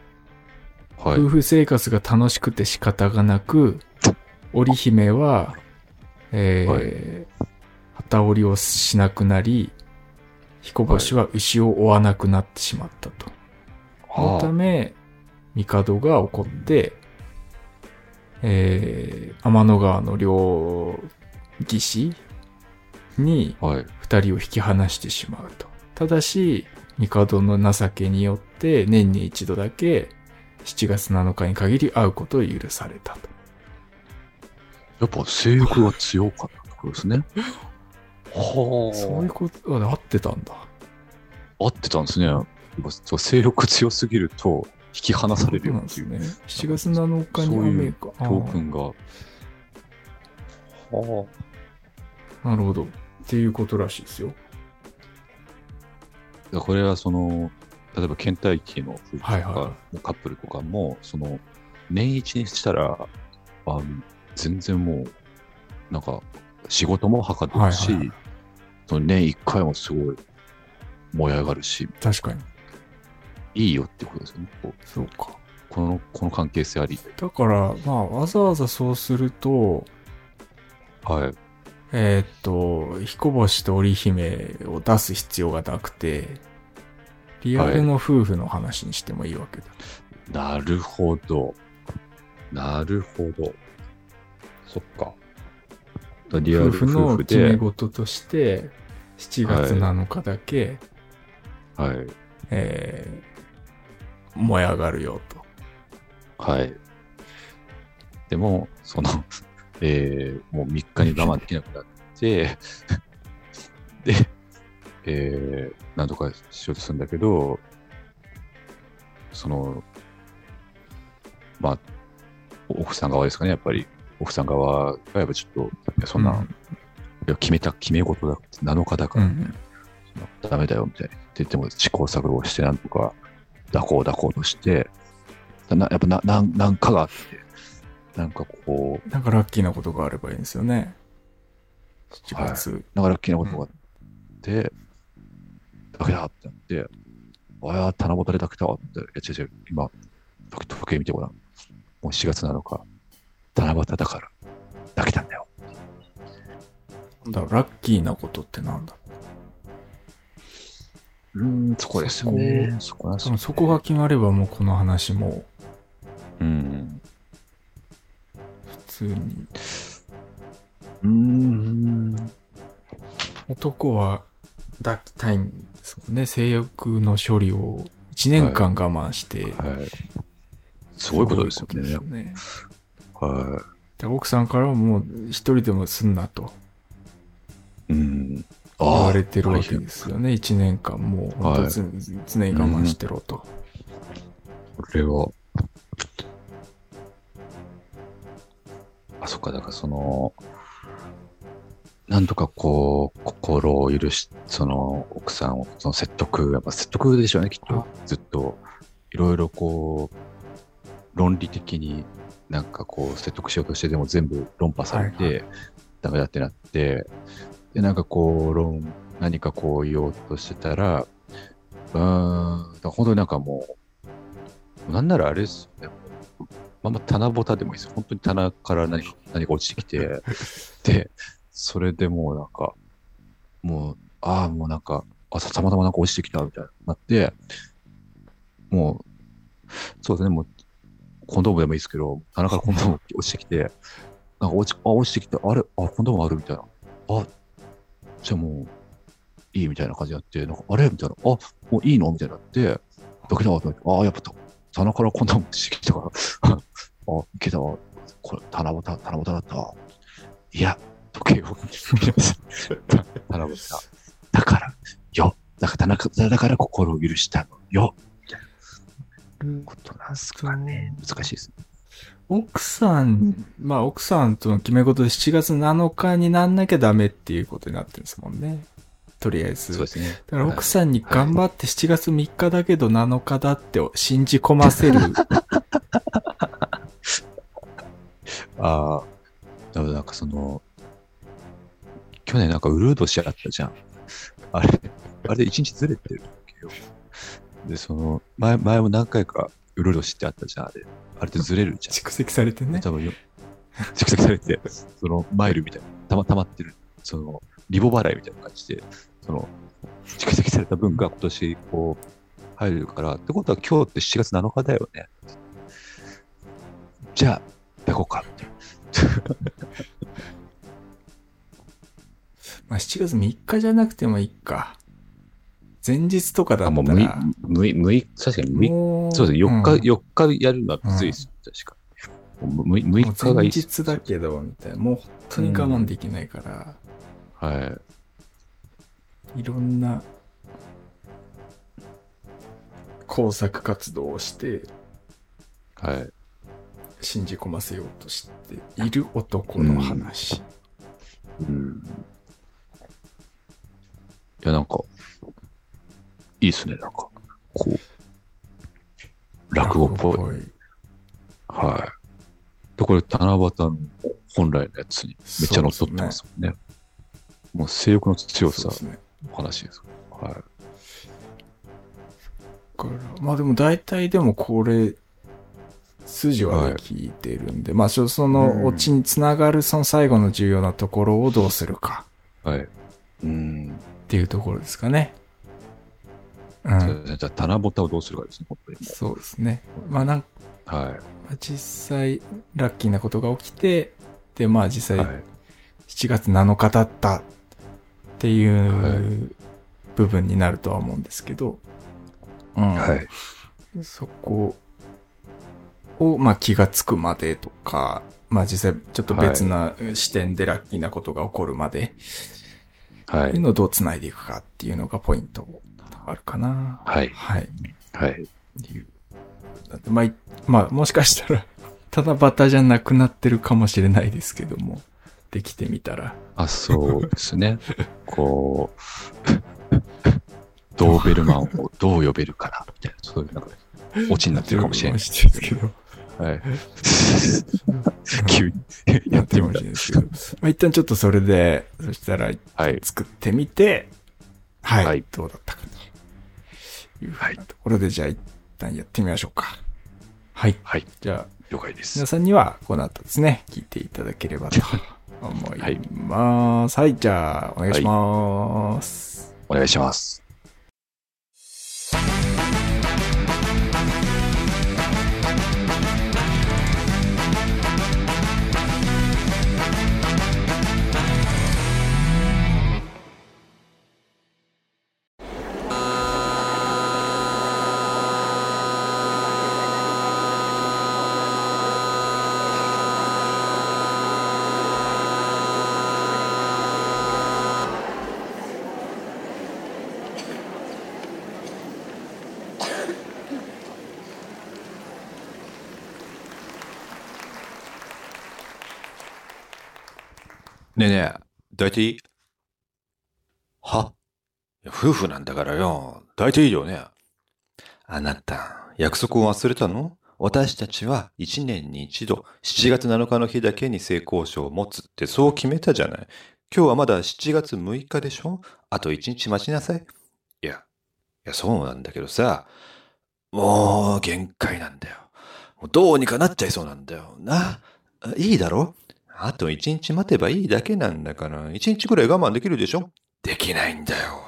S2: あ。はい。
S1: 夫婦生活が楽しくて仕方がなく、織姫は、えー旗織りをしなくなり、彦星は牛を追わなくなってしまったと。そのた
S2: は
S1: め、帝が怒って、えー天の川の両岸に
S2: あ。はい。
S1: 二人を引き離してしまうと。ただし、帝の情けによって年に一度だけ7月7日に限り会うことを許されたと。
S2: やっぱ性欲が強かったってことですね。はあ。
S1: そういうことが合ってたんだ。
S2: 合ってたんですね。やっぱそう性欲強すぎると引き離されるよっていう
S1: そうなんですね。7月7日に雨か。
S2: 教訓が。は
S1: あーなるほど。っていうことらしいですよ。
S2: あ。これはその、例えば倦怠期の夫婦とか、
S1: はいは
S2: カップルとかも、その、年一にしたら、あの全然もう、なんか、仕事もはかどるし、
S1: はいはい
S2: その年一回もすごい燃え上がるし、
S1: 確かに。
S2: いいよってことですよね。
S1: そうか。
S2: この、この関係性あり。
S1: だから、まあ、わざわざそうすると、
S2: はい。
S1: えーっと、彦星と織姫を出す必要がなくて、リアルの夫婦の話にしてもいいわけだ。
S2: なるほど。なるほど。そっか。リアル
S1: 夫婦の
S2: 夫婦
S1: 決め
S2: で、
S1: 事として、7月7日だけ、
S2: はい。
S1: えー燃え上がるよと。
S2: はい。でも、その、えー、もう3日に我慢できなくなって、で、えー、なんとかしようとするんだけど、その、まあ、奥さん側ですかね、やっぱり。奥さん側がやっぱちょっと、そんな、
S1: うん
S2: いや決めた、決め事だ、7日だから、
S1: うん。
S2: ダメだよみたいな。って言っても試行錯誤して、なんとか、抱こう抱こうとして、なやっぱな、なん、なんかがあって、なんかこう、
S1: なんかラッキーなことがあればいいんですよね。7月。
S2: なんかラッキーなことがあって、ダメだってなって、ああ、七夕で抱けたわって、いや違う違う、今、時時計見てごらん。もう4月7日、七夕だから、抱けたんだよ。
S1: なんだろうラッキーなことってなんだ？
S2: うーん、そこですよね。そこなんですよ
S1: 多分そこが決まればもうこの話も
S2: うん。
S1: 普通に
S2: うん。
S1: 男は抱きたいんですもんね。性欲の処理を1年間我慢して。はい。はい、
S2: すごいことですよね。よね
S1: はい。奥さんからはもう一人でもすんなと。
S2: うん。
S1: 言われてるわけですよね。1年間もう、はい、常に我慢してろと。
S2: これは、あ、そっか、だからその、なんとかこう、心を許し、その奥さんをその説得、やっぱ説得でしょうね、きっと。ずっと、いろいろこう、論理的になんかこう説得しようとしてでも全部論破されて、はいはい、ダメだってなって、で、なんかこう、論、何かこう言おうとしてたら、うん、本当になんかもう、なんならあれですよね。まあ、まあ、棚ぼたでもいいです本当に棚から何か何か落ちてきて、で、それでもうなんか、もう、ああ、もうなんか、あ、たまたまなんか落ちてきたみたいになって、もう、そうですね、もう、コンドームでもいいですけど、棚からコンドーム落ちてきて、なんか落ちあ落ちてきて、あれ、あ、コンドームあるみたいな。あ、じゃあもう、いいみたいな感じになって、なんかあれ？みたいな。あ、もういいの？みたいになって、だけああ、やっぱ棚からコンドーム落ちてきたから、あ、いけたわ。これ、七夕、七夕だった。いや、時計を見ました。七夕。だから、よ。だから、だから心を許したのよ。みたいなことなんすかね。難しいですね。
S1: 奥さん、まあ奥さんとの決め事で7月7日になんなきゃダメっていうことになってるんですもんね。とりあえず。
S2: そうですね。
S1: だから奥さんに頑張って7月3日だけど7日だって信じ込ませる。
S2: ああ、だからなんかその、去年なんかウルードしあったじゃん。あれ、あれで一日ずれてる。で、その、前、前も何回かウルードしってあったじゃん、あれ。あれってずれるじゃん。
S1: 蓄積されてね。
S2: 多分よ。蓄積されて、その、マイルみたいな、たま、たまってる。その、リボ払いみたいな感じで、その、蓄積された分が今年、こう、入るから、ってことは今日って7月7日だよね。じゃあ、行こうかって。
S1: まあ7月3日じゃなくてもいいか。前日とかだったら。あ、もう6、
S2: 6、確かに6、そうですね、4日、うん、4日やるのはきついです、うん、確かに。もう 6, 6日がいい。前
S1: 日だけど、みたいな。もう本当に我慢できないから。
S2: うん、はい。
S1: いろんな工作活動をして、
S2: はい。
S1: 信じ込ませようとしている男の話。
S2: うん。うん、いや、なんか、いいっすね、なんか、こう、落語っぽい。はい。で、これ、七夕の本来のやつにめっちゃ乗っ取ってますもんね。ねもう性欲の強さの話です。ね、はい。
S1: からまあでも大体でもこれ筋は聞いてるんで、はい、まあそのオチにつながるその最後の重要なところをどうするか。
S2: はい。
S1: うん。っていうところですかね。
S2: うん。じゃあ、七夕をどうするかですね、本当に。
S1: そうですね。まあなんか、
S2: はい。
S1: 実際、ラッキーなことが起きて、で、まあ実際、7月7日だったっていう部分になるとは思うんですけど、
S2: うん。はい。
S1: そこを、まあ、気がつくまでとか、まあ、実際ちょっと別な視点でラッキーなことが起こるまで、はい。いうのをどう繋いでいくかっていうのがポイントあるかな。
S2: はい。
S1: はい。
S2: はい。
S1: まあ、まあ、もしかしたら、ただバタじゃなくなってるかもしれないですけども、できてみたら。
S2: あ、そうですね。こう、ドーベルマンをどう呼べるかな、みたいな、そういうなんか、オチになってるかもしれない ですけど。はい。急に
S1: やってみたいですけど。まあ、一旦ちょっとそれで、そしたら、作ってみて、はい、はい、どうだったかというはい、ところで、じゃあ一旦やってみましょうか。はい。
S2: はい。
S1: じゃあ、
S2: 了解です。
S1: 皆さんにはこの後ですね、聞いていただければと思います。はい、はい、じゃあ、お願いします、
S2: はい。お願いします。ねえねえ、抱いていいは？いや夫婦なんだからよ。抱いていいよね。あなた、約束を忘れたの？私たちは1年に一度、7月7日の日だけに性交渉を持つってそう決めたじゃない。今日はまだ7月6日でしょ？あと1日待ちなさい。いや、いや、そうなんだけどさ、もう限界なんだよ。もうどうにかなっちゃいそうなんだよ。な、いいだろ？あと1日待てばいいだけなんだから、1日くらい我慢できるでしょ？できないんだよ。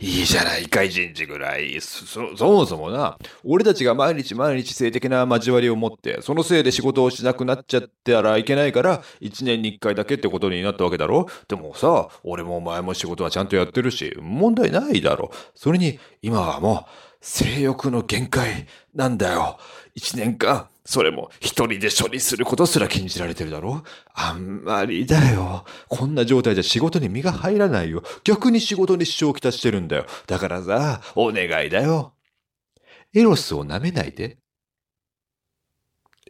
S2: いいじゃないか、一日ぐらい。そ、そもそもな、俺たちが毎日毎日性的な交わりを持って、そのせいで仕事をしなくなっちゃったらいけないから、一年に一回だけってことになったわけだろ？でもさ、俺もお前も仕事はちゃんとやってるし、問題ないだろ？それに、今はもう、性欲の限界なんだよ。一年間、それも一人で処理することすら禁じられてるだろ？あんまりだよ。こんな状態じゃ仕事に身が入らないよ。逆に仕事に支障をきたしてるんだよ。だからさ、お願いだよ。エロスを舐めないで。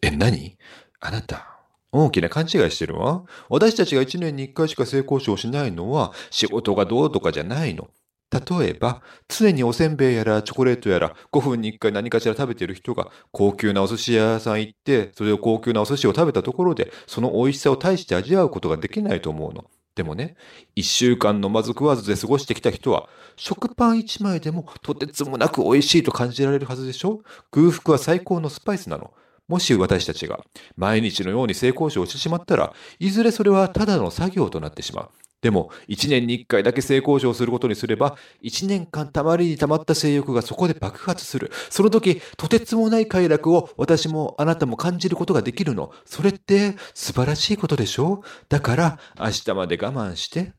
S2: え、何？あなた、大きな勘違いしてるわ。私たちが一年に一回しか性交渉しないのは仕事がどうとかじゃないの。例えば、常におせんべいやらチョコレートやら5分に1回何かしら食べてる人が高級なお寿司屋さん行って、それを高級なお寿司を食べたところで、その美味しさを大して味わうことができないと思うの。でもね、一週間飲まず食わずで過ごしてきた人は、食パン一枚でもとてつもなく美味しいと感じられるはずでしょ？空腹は最高のスパイスなの。もし私たちが毎日のように性交渉をしてしまったら、いずれそれはただの作業となってしまう。でも、1年に1回だけ性交渉することにすれば、1年間たまりにたまった性欲がそこで爆発する。その時、とてつもない快楽を私もあなたも感じることができるの。それって素晴らしいことでしょ？だから、明日まで我慢して。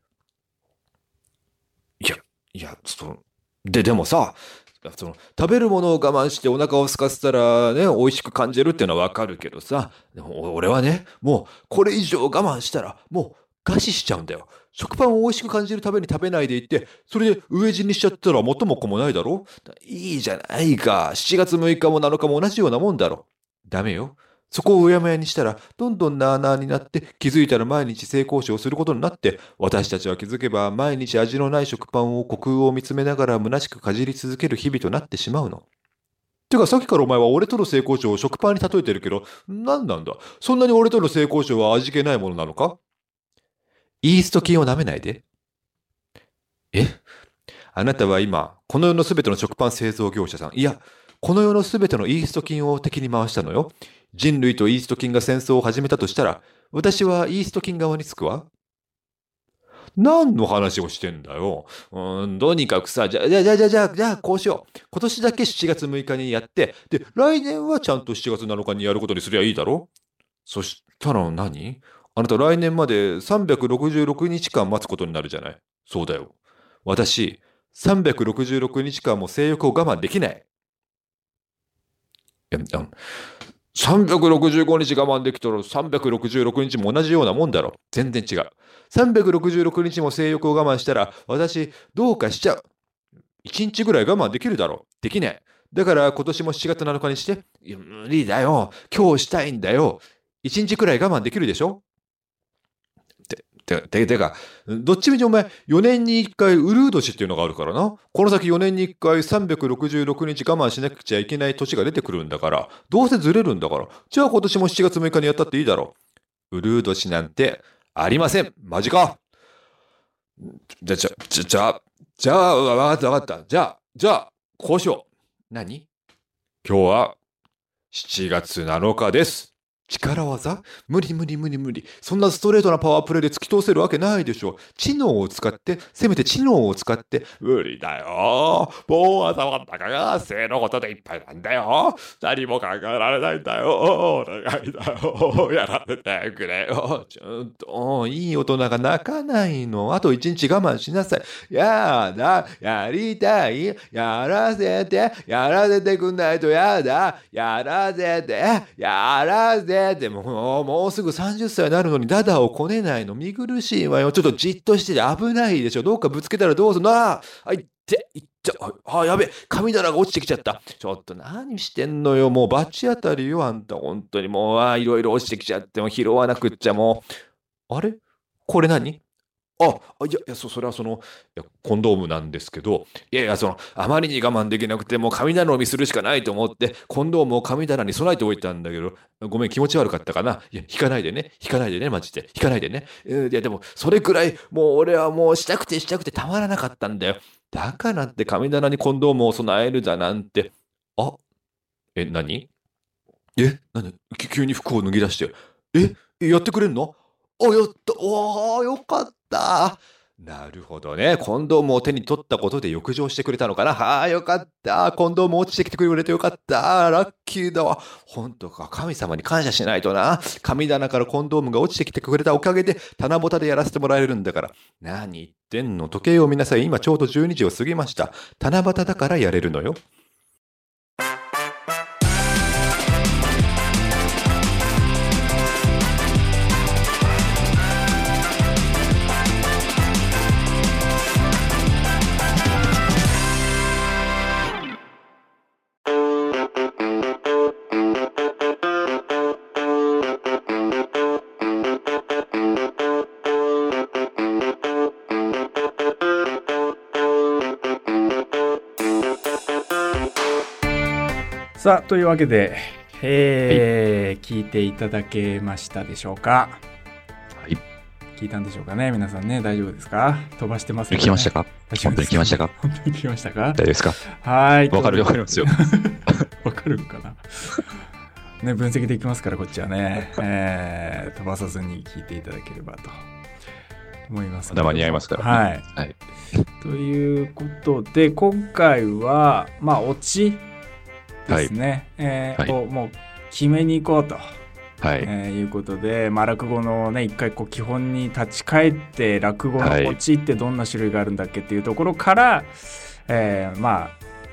S2: いや、いや、その、で、でもさ、その食べるものを我慢してお腹を空かせたらね、美味しく感じるっていうのはわかるけどさ、でも俺はね、もうこれ以上我慢したら、もう餓死しちゃうんだよ。食パンを美味しく感じるために食べないでいて、それで飢え死にしちゃったら元も子もないだろ？いいじゃないか。7月6日も7日も同じようなもんだろ。ダメよ。そこをうやむやにしたら、どんどんなあなあになって、気づいたら毎日性交渉をすることになって、私たちは気づけば毎日味のない食パンを虚空を見つめながら虚しくかじり続ける日々となってしまうの。てかさっきからお前は俺との性交渉を食パンに例えてるけど、何なんだ？そんなに俺との性交渉は味気ないものなのか？イースト菌を舐めないで。え？あなたは今、この世のすべての食パン製造業者さん、いや、この世のすべてのイースト菌を敵に回したのよ。人類とイースト菌が戦争を始めたとしたら、私はイースト菌側につくわ。何の話をしてんだよ。うん、とにかくさ、じゃ、じゃ、じゃ、じゃ、じゃ、じゃあ、こうしよう。今年だけ7月6日にやって、で、来年はちゃんと7月7日にやることにすりゃいいだろそしたら何？あなた来年まで366日間待つことになるじゃない？そうだよ。私、366日間も性欲を我慢できない。いや、365日我慢できたら366日も同じようなもんだろ。全然違う。366日も性欲を我慢したら私どうかしちゃう。1日ぐらい我慢できるだろ。できない。だから今年も7月7日にして。いや、無理だよ。今日したいんだよ。1日くらい我慢できるでしょ？て、て、てか、どっちみちお前、4年に1回ウルー年っていうのがあるからな。この先4年に1回366日我慢しなくちゃいけない年が出てくるんだから、どうせずれるんだから、じゃあ今年も7月6日にやったっていいだろう。ウルー年なんてありません。マジか。じゃ、じゃ、じゃ、じゃ、じゃあ、わかったわかった。じゃあ、じゃあ、こうしよう。何？今日は7月7日です。力技？無理無理無理無理。そんなストレートなパワープレイで突き通せるわけないでしょ。知能を使って、せめて知能を使って、無理だよ。もう頭の中が性のことでいっぱいなんだよ。何も考えられないんだよ。お願いだよ。やらせてくれよ。ちょっと、いい大人が泣かないの。あと一日我慢しなさい。やだ。やりたい。やらせて。やらせてくんないとやだ。やらせて。やらせて。で、でももうすぐ30歳になるのにダダをこねないの見苦しいわよ。ちょっとじっとしてて危ないでしょ。どっかぶつけたらどうすんの？ああ、いって、いっちゃ、あ、やべ、神棚が落ちてきちゃった。ちょっと何してんのよ。もう罰当たりよ、あんた。本当にもう、あいろいろ落ちてきちゃっても拾わなくっちゃもう。あれ？
S3: これ何？あ、いや、いや、そ、それはその、いや、コンドームなんですけど、いやいや、その、あまりに我慢できなくて、もう神頼みするしかないと思って、コンドームを神棚に備えておいたんだけど、ごめん、気持ち悪かったかな。いや、引かないでね、引かないでね、マジで。引かないでね。いや、でも、それくらい、もう俺はもうしたくてしたくてたまらなかったんだよ。だからって神棚にコンドームを備えるだなんて。あ、え、何？え、何？急に服を脱ぎ出して。え、やってくれんの？あ、やった。わあ、よかった。なるほどね。コンドームを手に取ったことで浴場してくれたのかな。はあ、よかった。コンドーム落ちてきてくれてよかった。ラッキーだわ。本当か。神様に感謝しないとな。神棚からコンドームが落ちてきてくれたおかげで、棚ぼたでやらせてもらえるんだから。何言ってんの？時計を見なさい。今ちょうど12時を過ぎました。七夕だからやれるのよ。
S1: さあ、というわけで、えー、聞いていただけましたでしょうか？
S2: はい。
S1: 聞いたんでしょうかね？皆さんね、大丈夫ですか？飛ばしてます
S2: ね。聞きましたか？本当に聞きましたか？
S1: 本当に聞きましたか？
S2: 大丈夫ですか？
S1: はい。
S2: わかるわかりますよ。
S1: わかるかな？ね、分析できますから、こっちはね、えー、飛ばさずに聞いていただければと思います。
S2: まだ間に合いますから、
S1: ね、はい。はい。ということで、今回は、まあ、オチですね、はい、えー、はい、もう決めに行こうと。はい、えー、いうことで、まあ、落語のね一回こう基本に立ち返って落語のオチってどんな種類があるんだっけっていうところから、はい、えー、まあ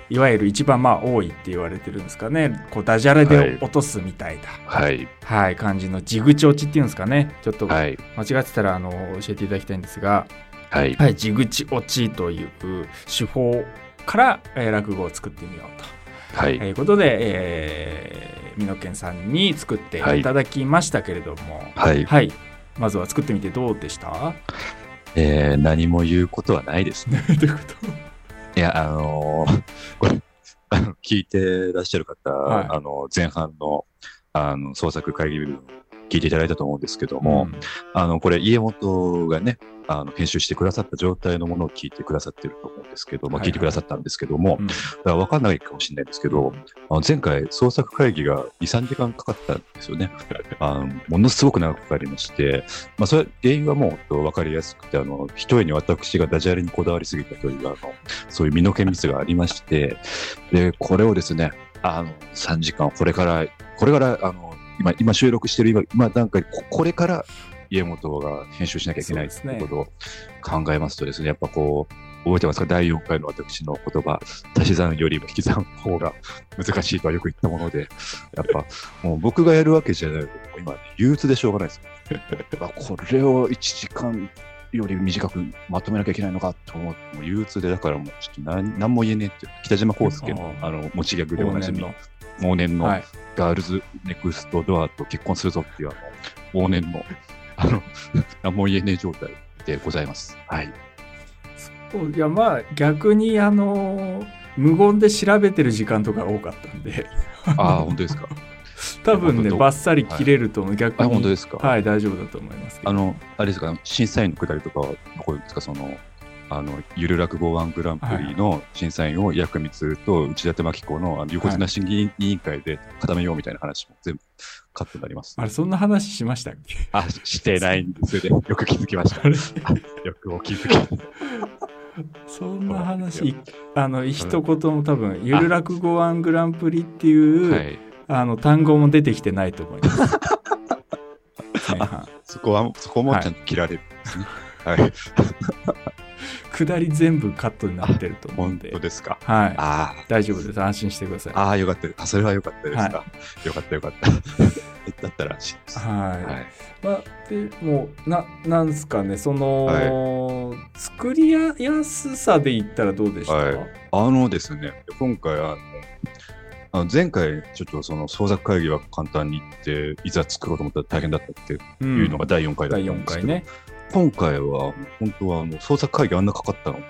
S1: いわゆる一番まあ多いって言われてるんですかね。こうダジャレで落とすみたいな、はい、はい、感じの地口落ちっていうんですかね。ちょっと間違ってたらあの教えていただきたいんですが、はい、はい、地口落ちという手法から、えー、落語を作ってみようと。はい、ということで、えー、美濃健さんに作っていただきましたけれども、はい、はい、まずは作ってみてどうでした？
S2: えー、何も言うことはないですね。
S1: どういうこと？
S2: いや、あのー、これ、聞いてらっしゃる方、はい、あの前半のあの創作会議聞いていただいたと思うんですけども、うん、あのこれ家元がねあの編集してくださった状態のものを聞いてくださってると思うんですけど、まあ、聞いてくださったんですけども、だから分かんないかもしれないんですけど、あの前回創作会議が2、3時間かかったんですよね。あのものすごく長くかかりまして、まあ、それ原因はもう分かりやすくて、あの一重に私がダジャレにこだわりすぎたというあのそういう身の険ミスがありまして、でこれをですね、あの3時間、これから、これからあの今今収録している今今段階これから家元が編集しなきゃいけないということを考えますとですね、やっぱこう、覚えてますか？第4回の私の言葉、足し算よりも引き算の方が難しいとはよく言ったもので、やっぱもう僕がやるわけじゃない今、憂鬱でしょうがないです。これを1時間より短くまとめなきゃいけないのかと思って、もう憂鬱で、だからもうちょっと何何も言えねえって、北島康介のあの持ちギャグでおなじみ、往年のガールズネクストドアと結婚するぞっていうあの往年の あの、何も言えねえ状態でございます。はい。
S1: そういや、まあ、逆に、あの、無言で調べてる時間とか多かったんで。
S2: ああ、本当ですか。
S1: 多分ね、ばっさり切れると思う、はい、逆に。
S2: 本当ですか。
S1: はい、大丈夫だと思います。
S2: あの、あれですか、審査員のくだりとかは、どこですか、その、あのゆる落語ワングランプリの審査員を薬光と内館真紀子のあの横綱審議委員会で固めようみたいな話も全部カットになります。
S1: あれ、そんな話しましたっけ？
S2: あ、してないんですよ。よく気づきました。よくお気づき。
S1: そんな話、あの、一言も多分、ゆる落語ワングランプリっていう、はい、あの、単語も出てきてないと思います。
S2: そこは、そこもちゃんと切られるんですね。はい。はい
S1: 下り全部カットになってると思うんで。
S2: 本当ですか？
S1: はい。ああ。大丈夫です。安心してください。
S2: ああ、よかった。それはよかったですか？はい、よかったよかった。だったらしいです。
S1: はい。はい、まあ、でもな、なんですかね、その、はい、作りやすさで言ったらどうでした、はい、
S2: あのですね、今回、あの、あの前回、ちょっとその創作会議は簡単に言って、いざ作ろうと思ったら大変だったっていうのが第4回だったんですけど、うん、第4回ね。今回は本当はあの創作会議あんなかかったの。に、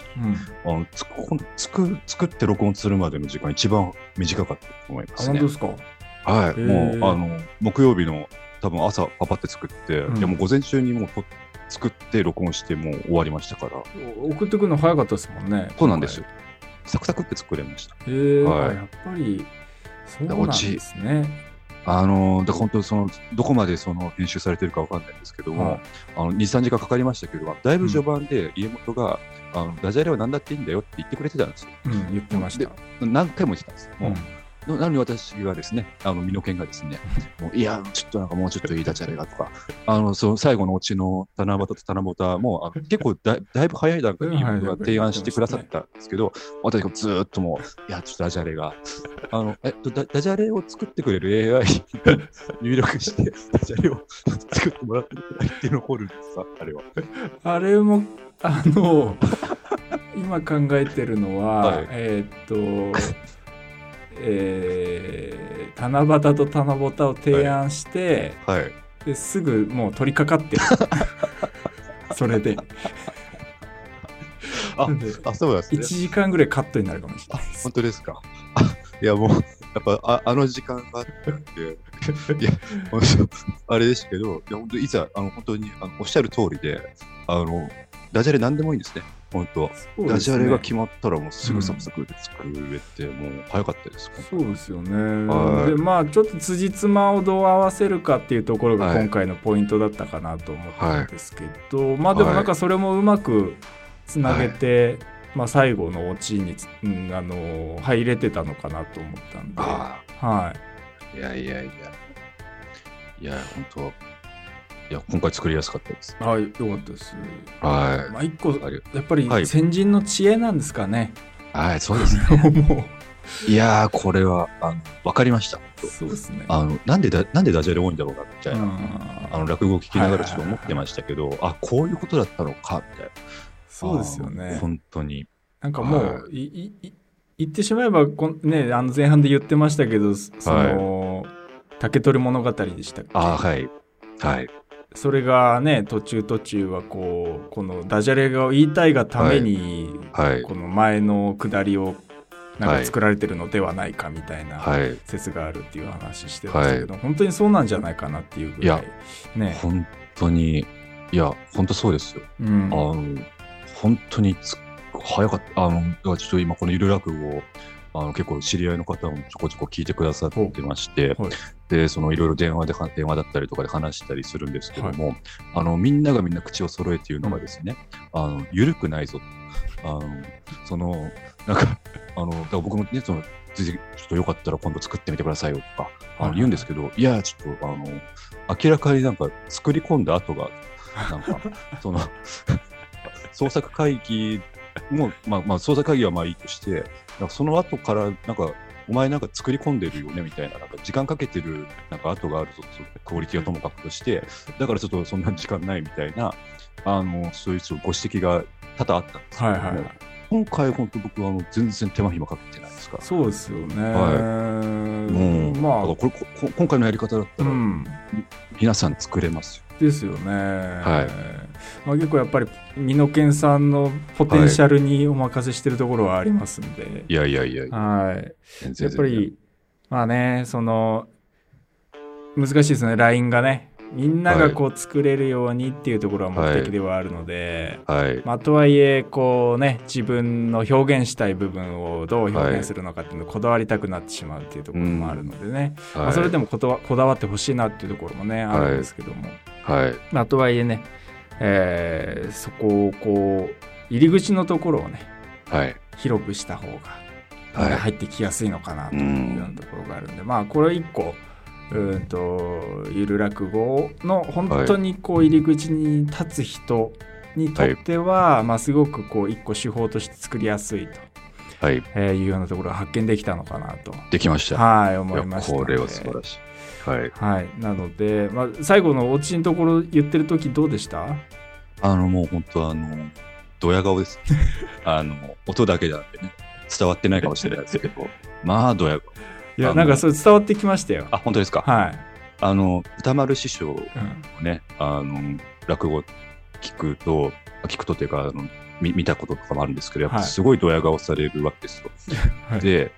S2: うん、あのつつく作って録音するまでの時間一番短かったと思いますね。
S1: 本当ですか？
S2: はい、もうあの木曜日の多分朝パパって作って、うん、いやもう午前中にもうと作って録音してもう終わりましたから。
S1: 送ってくるの早かったですもんね
S2: そうなんですよ。サクサクって作れました。
S1: へえ、はい、やっぱりそうなんですね
S2: あのだ本当そのどこまでその編集されてるかわかんないんですけども、はい、あの23時間かかりましたけどだいぶ序盤で家元が、うん、あのダジャレは何だっていいんだよって言ってくれてたんですよ。
S1: うん、言ってました
S2: 何回も言ってたんですよ。うんなのに私がですね、あの、身の剣がですね、いや、ちょっとなんかもうちょっといいダジャレがとか、あの、その最後のうちの七夕と七夕も、あの結構だだいぶ早い段階でが提案してくださったんですけど、私がずっともう、いや、ちょっとダジャレが、あの、えっと、ダダジャレを作ってくれる AI 入力して、ダジャレを 作ってもらってくれって残るんですか、あれは。
S1: あれも、あの、今考えてるのは、はい、えー、っと、えー、七夕と七夕を提案して、はい。はい、ですぐもう取り掛かってる。それで。
S2: ああそうなんですね。1
S1: 時間ぐらいカットになるかもしれない
S2: 本当ですか？いやもうやっぱああの時間があっていや あれですけどいや本当いざあの本当にあのおっしゃる通りであのダジャレ何でもいいんですね。本当、ね、ダジャレが決まったらもうすぐサクサクで作れて、うん、もう早かったです
S1: そうですよね、でまあちょっと辻褄をどう合わせるかっていうところが今回のポイントだったかなと思ったんですけど、はい、まあでもなんかそれもうまくつなげて、はい、まあ、最後のオチに、うん、あの入れてたのかなと思ったんで。は
S2: い。いやいやいや。いや本当いや、今回作りやすかったです。
S1: はい、よかったです。
S2: は
S1: い。まあ、一個、やっぱり先人の知恵なんですかね。
S2: はい、そうですね。もう。いやー、これは、あの、わかりました。
S1: そうですね。
S2: あの、なんでだ、なんでダジャレ多いんだろうな、みたいな。あの、落語を聞きながらちょっと思ってましたけど、あ、こういうことだったのか、みたいな。
S1: そうですよね。
S2: 本当に。
S1: なんかもう、い、い、言ってしまえばこね、あの前半で言ってましたけど、その、はい、竹取物語でしたっけ？
S2: あはい。はい。
S1: それがね途中途中はこうこのダジャレが言いたいがために、はい。はい、この前の下りをなんか作られてるのではないかみたいな説があるっていう話してましたけど、はい、本当にそうなんじゃないかなっていうぐらい
S2: いね本当にいや本当そうですよ、うん、あの本当に早かった。あのちょっと今このゆる落語をあの結構知り合いの方もちょこちょこ聞いてくださってまして、はい、でそのいろいろ電話で電話だったりとかで話したりするんですけども、はい、あのみんながみんな口を揃えて言うのがですね、うん、あの緩くないぞあのそのなんか あのだから僕もねそのちょっとよかったら今度作ってみてくださいよとか、あの言うんですけど、いや、ちょっと、あの、明らかになんか作り込んだ後が、なんか、その、創作会議もう、まあ、まあ、捜査会議はまあいいとして、その後から、なんか、お前なんか作り込んでるよねみたいな、なんか時間かけてるなんか後があるぞ、クオリティはともかくとして、だからちょっとそんな時間ないみたいな、あの、そういうご指摘が多々あったんですけども、はいはい、今回本当僕はあの全然手間暇かけてないですから。
S1: そうですよね。はい。
S2: うん。まあ、これこ今回のやり方だったら、うん、皆さん作れますよ。
S1: ですよね。はい。まあ、結構やっぱり美濃県さんのポテンシャルにお任せしてるところはありますんで。はい、
S2: いやいやいや
S1: はい。やっぱり、まあね、その、難しいですね、LINE がね。みんながこう作れるようにっていうところは目的ではあるので、はい、まあ、とはいえこうね自分の表現したい部分をどう表現するのかっていうのをこだわりたくなってしまうっていうところもあるのでね、うん、まあ、それでもこだわってほしいなっていうところもねあるんですけども、
S2: はい、
S1: まあ、とはいえね、えー、そこをこう入り口のところをね、
S2: はい、
S1: 広くした方が入ってきやすいのかなというようなところがあるんで、うん、まあこれ一個うんとゆる落語の本当にこう入り口に立つ人にとっては、はい、まあ、すごくこう一個手法として作りやすいと。はいえー、いうようなところが発見できたのかなと。
S2: できました。
S1: はい、思いました
S2: これは素晴らしい。はい。
S1: はい。なので、まあ、最後のオチのところ言ってる時どうでした？
S2: あの、もう本当あの、ドヤ顔です。あの、音だけじゃなくてね、伝わってないかもしれないですけど、まあ、ドヤ顔。
S1: いや、なんかそれ伝わってきましたよ。
S2: あ、本当ですか？
S1: はい。
S2: あの、歌丸師匠のね、うん、あの、落語聞くと、聞くとっていうか、あの見見たこととかもあるんですけど、やっぱすごいドヤ顔されるわけですよ。はい、で、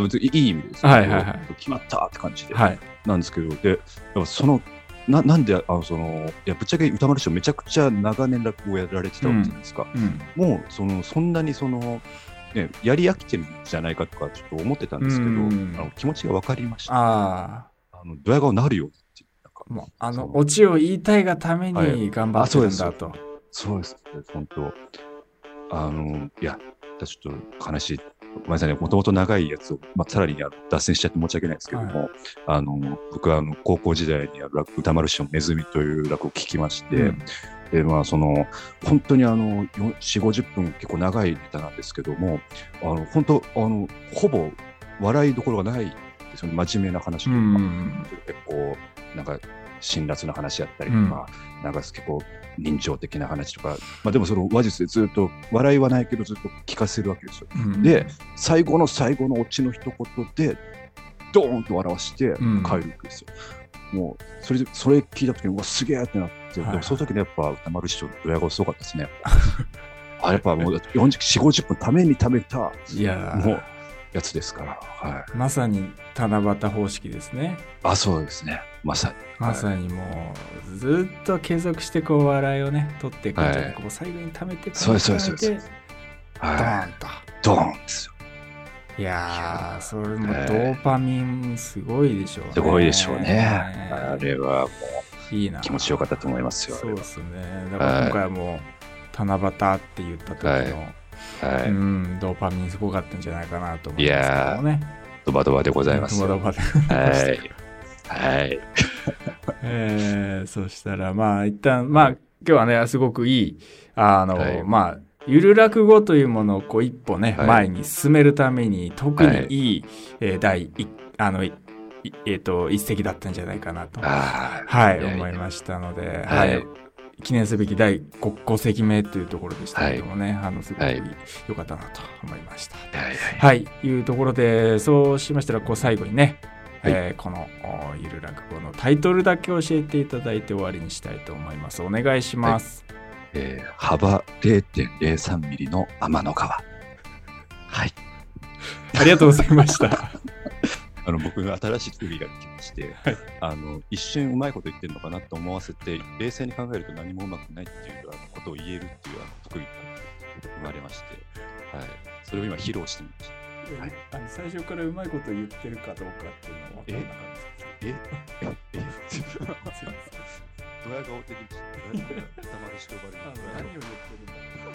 S2: 別にいい意味ですはいはいはい、決まったって感じで、はい、なんですけど、で、その、ななんであのそのいやぶっちゃけ歌丸師匠めちゃくちゃ長年落語をやられてたわけじゃないですか、うん。うん、もうそのそんなにその、ね、やり飽きてるんじゃないかとかちょっと思ってたんですけど、うん、あの気持ちが分かりました、ああのドヤ顔なるよって
S1: もうあのオチを言いたいがために頑張ってるんだと、はい、
S2: そうです。本当。あのいやちょっと悲しいごめんなさいね、もともと長いやつを、まあ、さらに脱線しちゃって申し訳ないですけども、はい、あの僕はあの高校時代にある歌丸師匠のネズミという落語を聞きまして、うん、でまあ、その本当にあの4、50分結構長いネタなんですけども、あの本当あの、ほぼ笑いどころがないですよね、真面目な話とか、うん、結構なんか辛辣な話やったりとか、うん、なんか結構人情的な話とか、まあ、でもその話術でずっと笑いはないけどずっと聞かせるわけですよ。うん、で最後の最後のオチの一言でドーンと笑わして帰るわけですよ。うん、もうそれそれ聞いた時にうわすげえってなって、はい、でもその時ねやっぱ歌丸師匠のドヤ顔すごかったですね。あやっぱもう4 0 50分ためにためたいやもうやつですから、
S1: はい、まさに七夕方式ですね。
S2: あそうですねまさに
S1: まさにもうずっと継続してこう笑いをね取っていくんじゃなく、はい、最後に貯めて
S2: そうそうですそう
S1: ドーンと
S2: ドーンですよ
S1: いやー、それもドーパミンすごいでしょうね。
S2: すごいでしょうね。あれはもう、いいな気持ちよかったと思いますよ。
S1: そうですね。だから今回はもう、七夕って言った時の、はい、うん、ドーパミンすごかったんじゃないかなと思いますけどね。
S2: ドバドバでございます。
S1: ドバドバで。
S2: はい。はい。
S1: えー、そしたら、まあ、一旦、まあ、今日はね、すごくいい、あの、はい、まあ、ゆる落語というものをこう一歩ね、はい、前に進めるために、特にいい、はい、えー、第一、あの、えっ、ー、と、一石だったんじゃないかなと、はい、思いましたので、はい。記念すべき第 5, 5席目というところでしたけどもね、はい、あのすごく良かったなと思いました。はい、はい、いうところでそうしましたらこう最後にね、はい、えー、このゆる落語のタイトルだけ教えていただいて終わりにしたいと思います。お願いします。はい、
S2: えー、幅0.03ミリの天の川。はい。
S1: ありがとうございました。
S2: あの僕が新しい特技ができまして、はい、あの一瞬うまいこと言ってるのかなと思わせて冷静に考えると何もうまくないっていうことを言えるっていう特技が生まれまして、はい、それを今披露してみました。
S1: はい、あの最初からうまいこと言ってるかどうかっていうのは分からなかったです。え？え？え？
S2: ドヤ顔的に、頭でしとばれる。何を言ってるんだろう。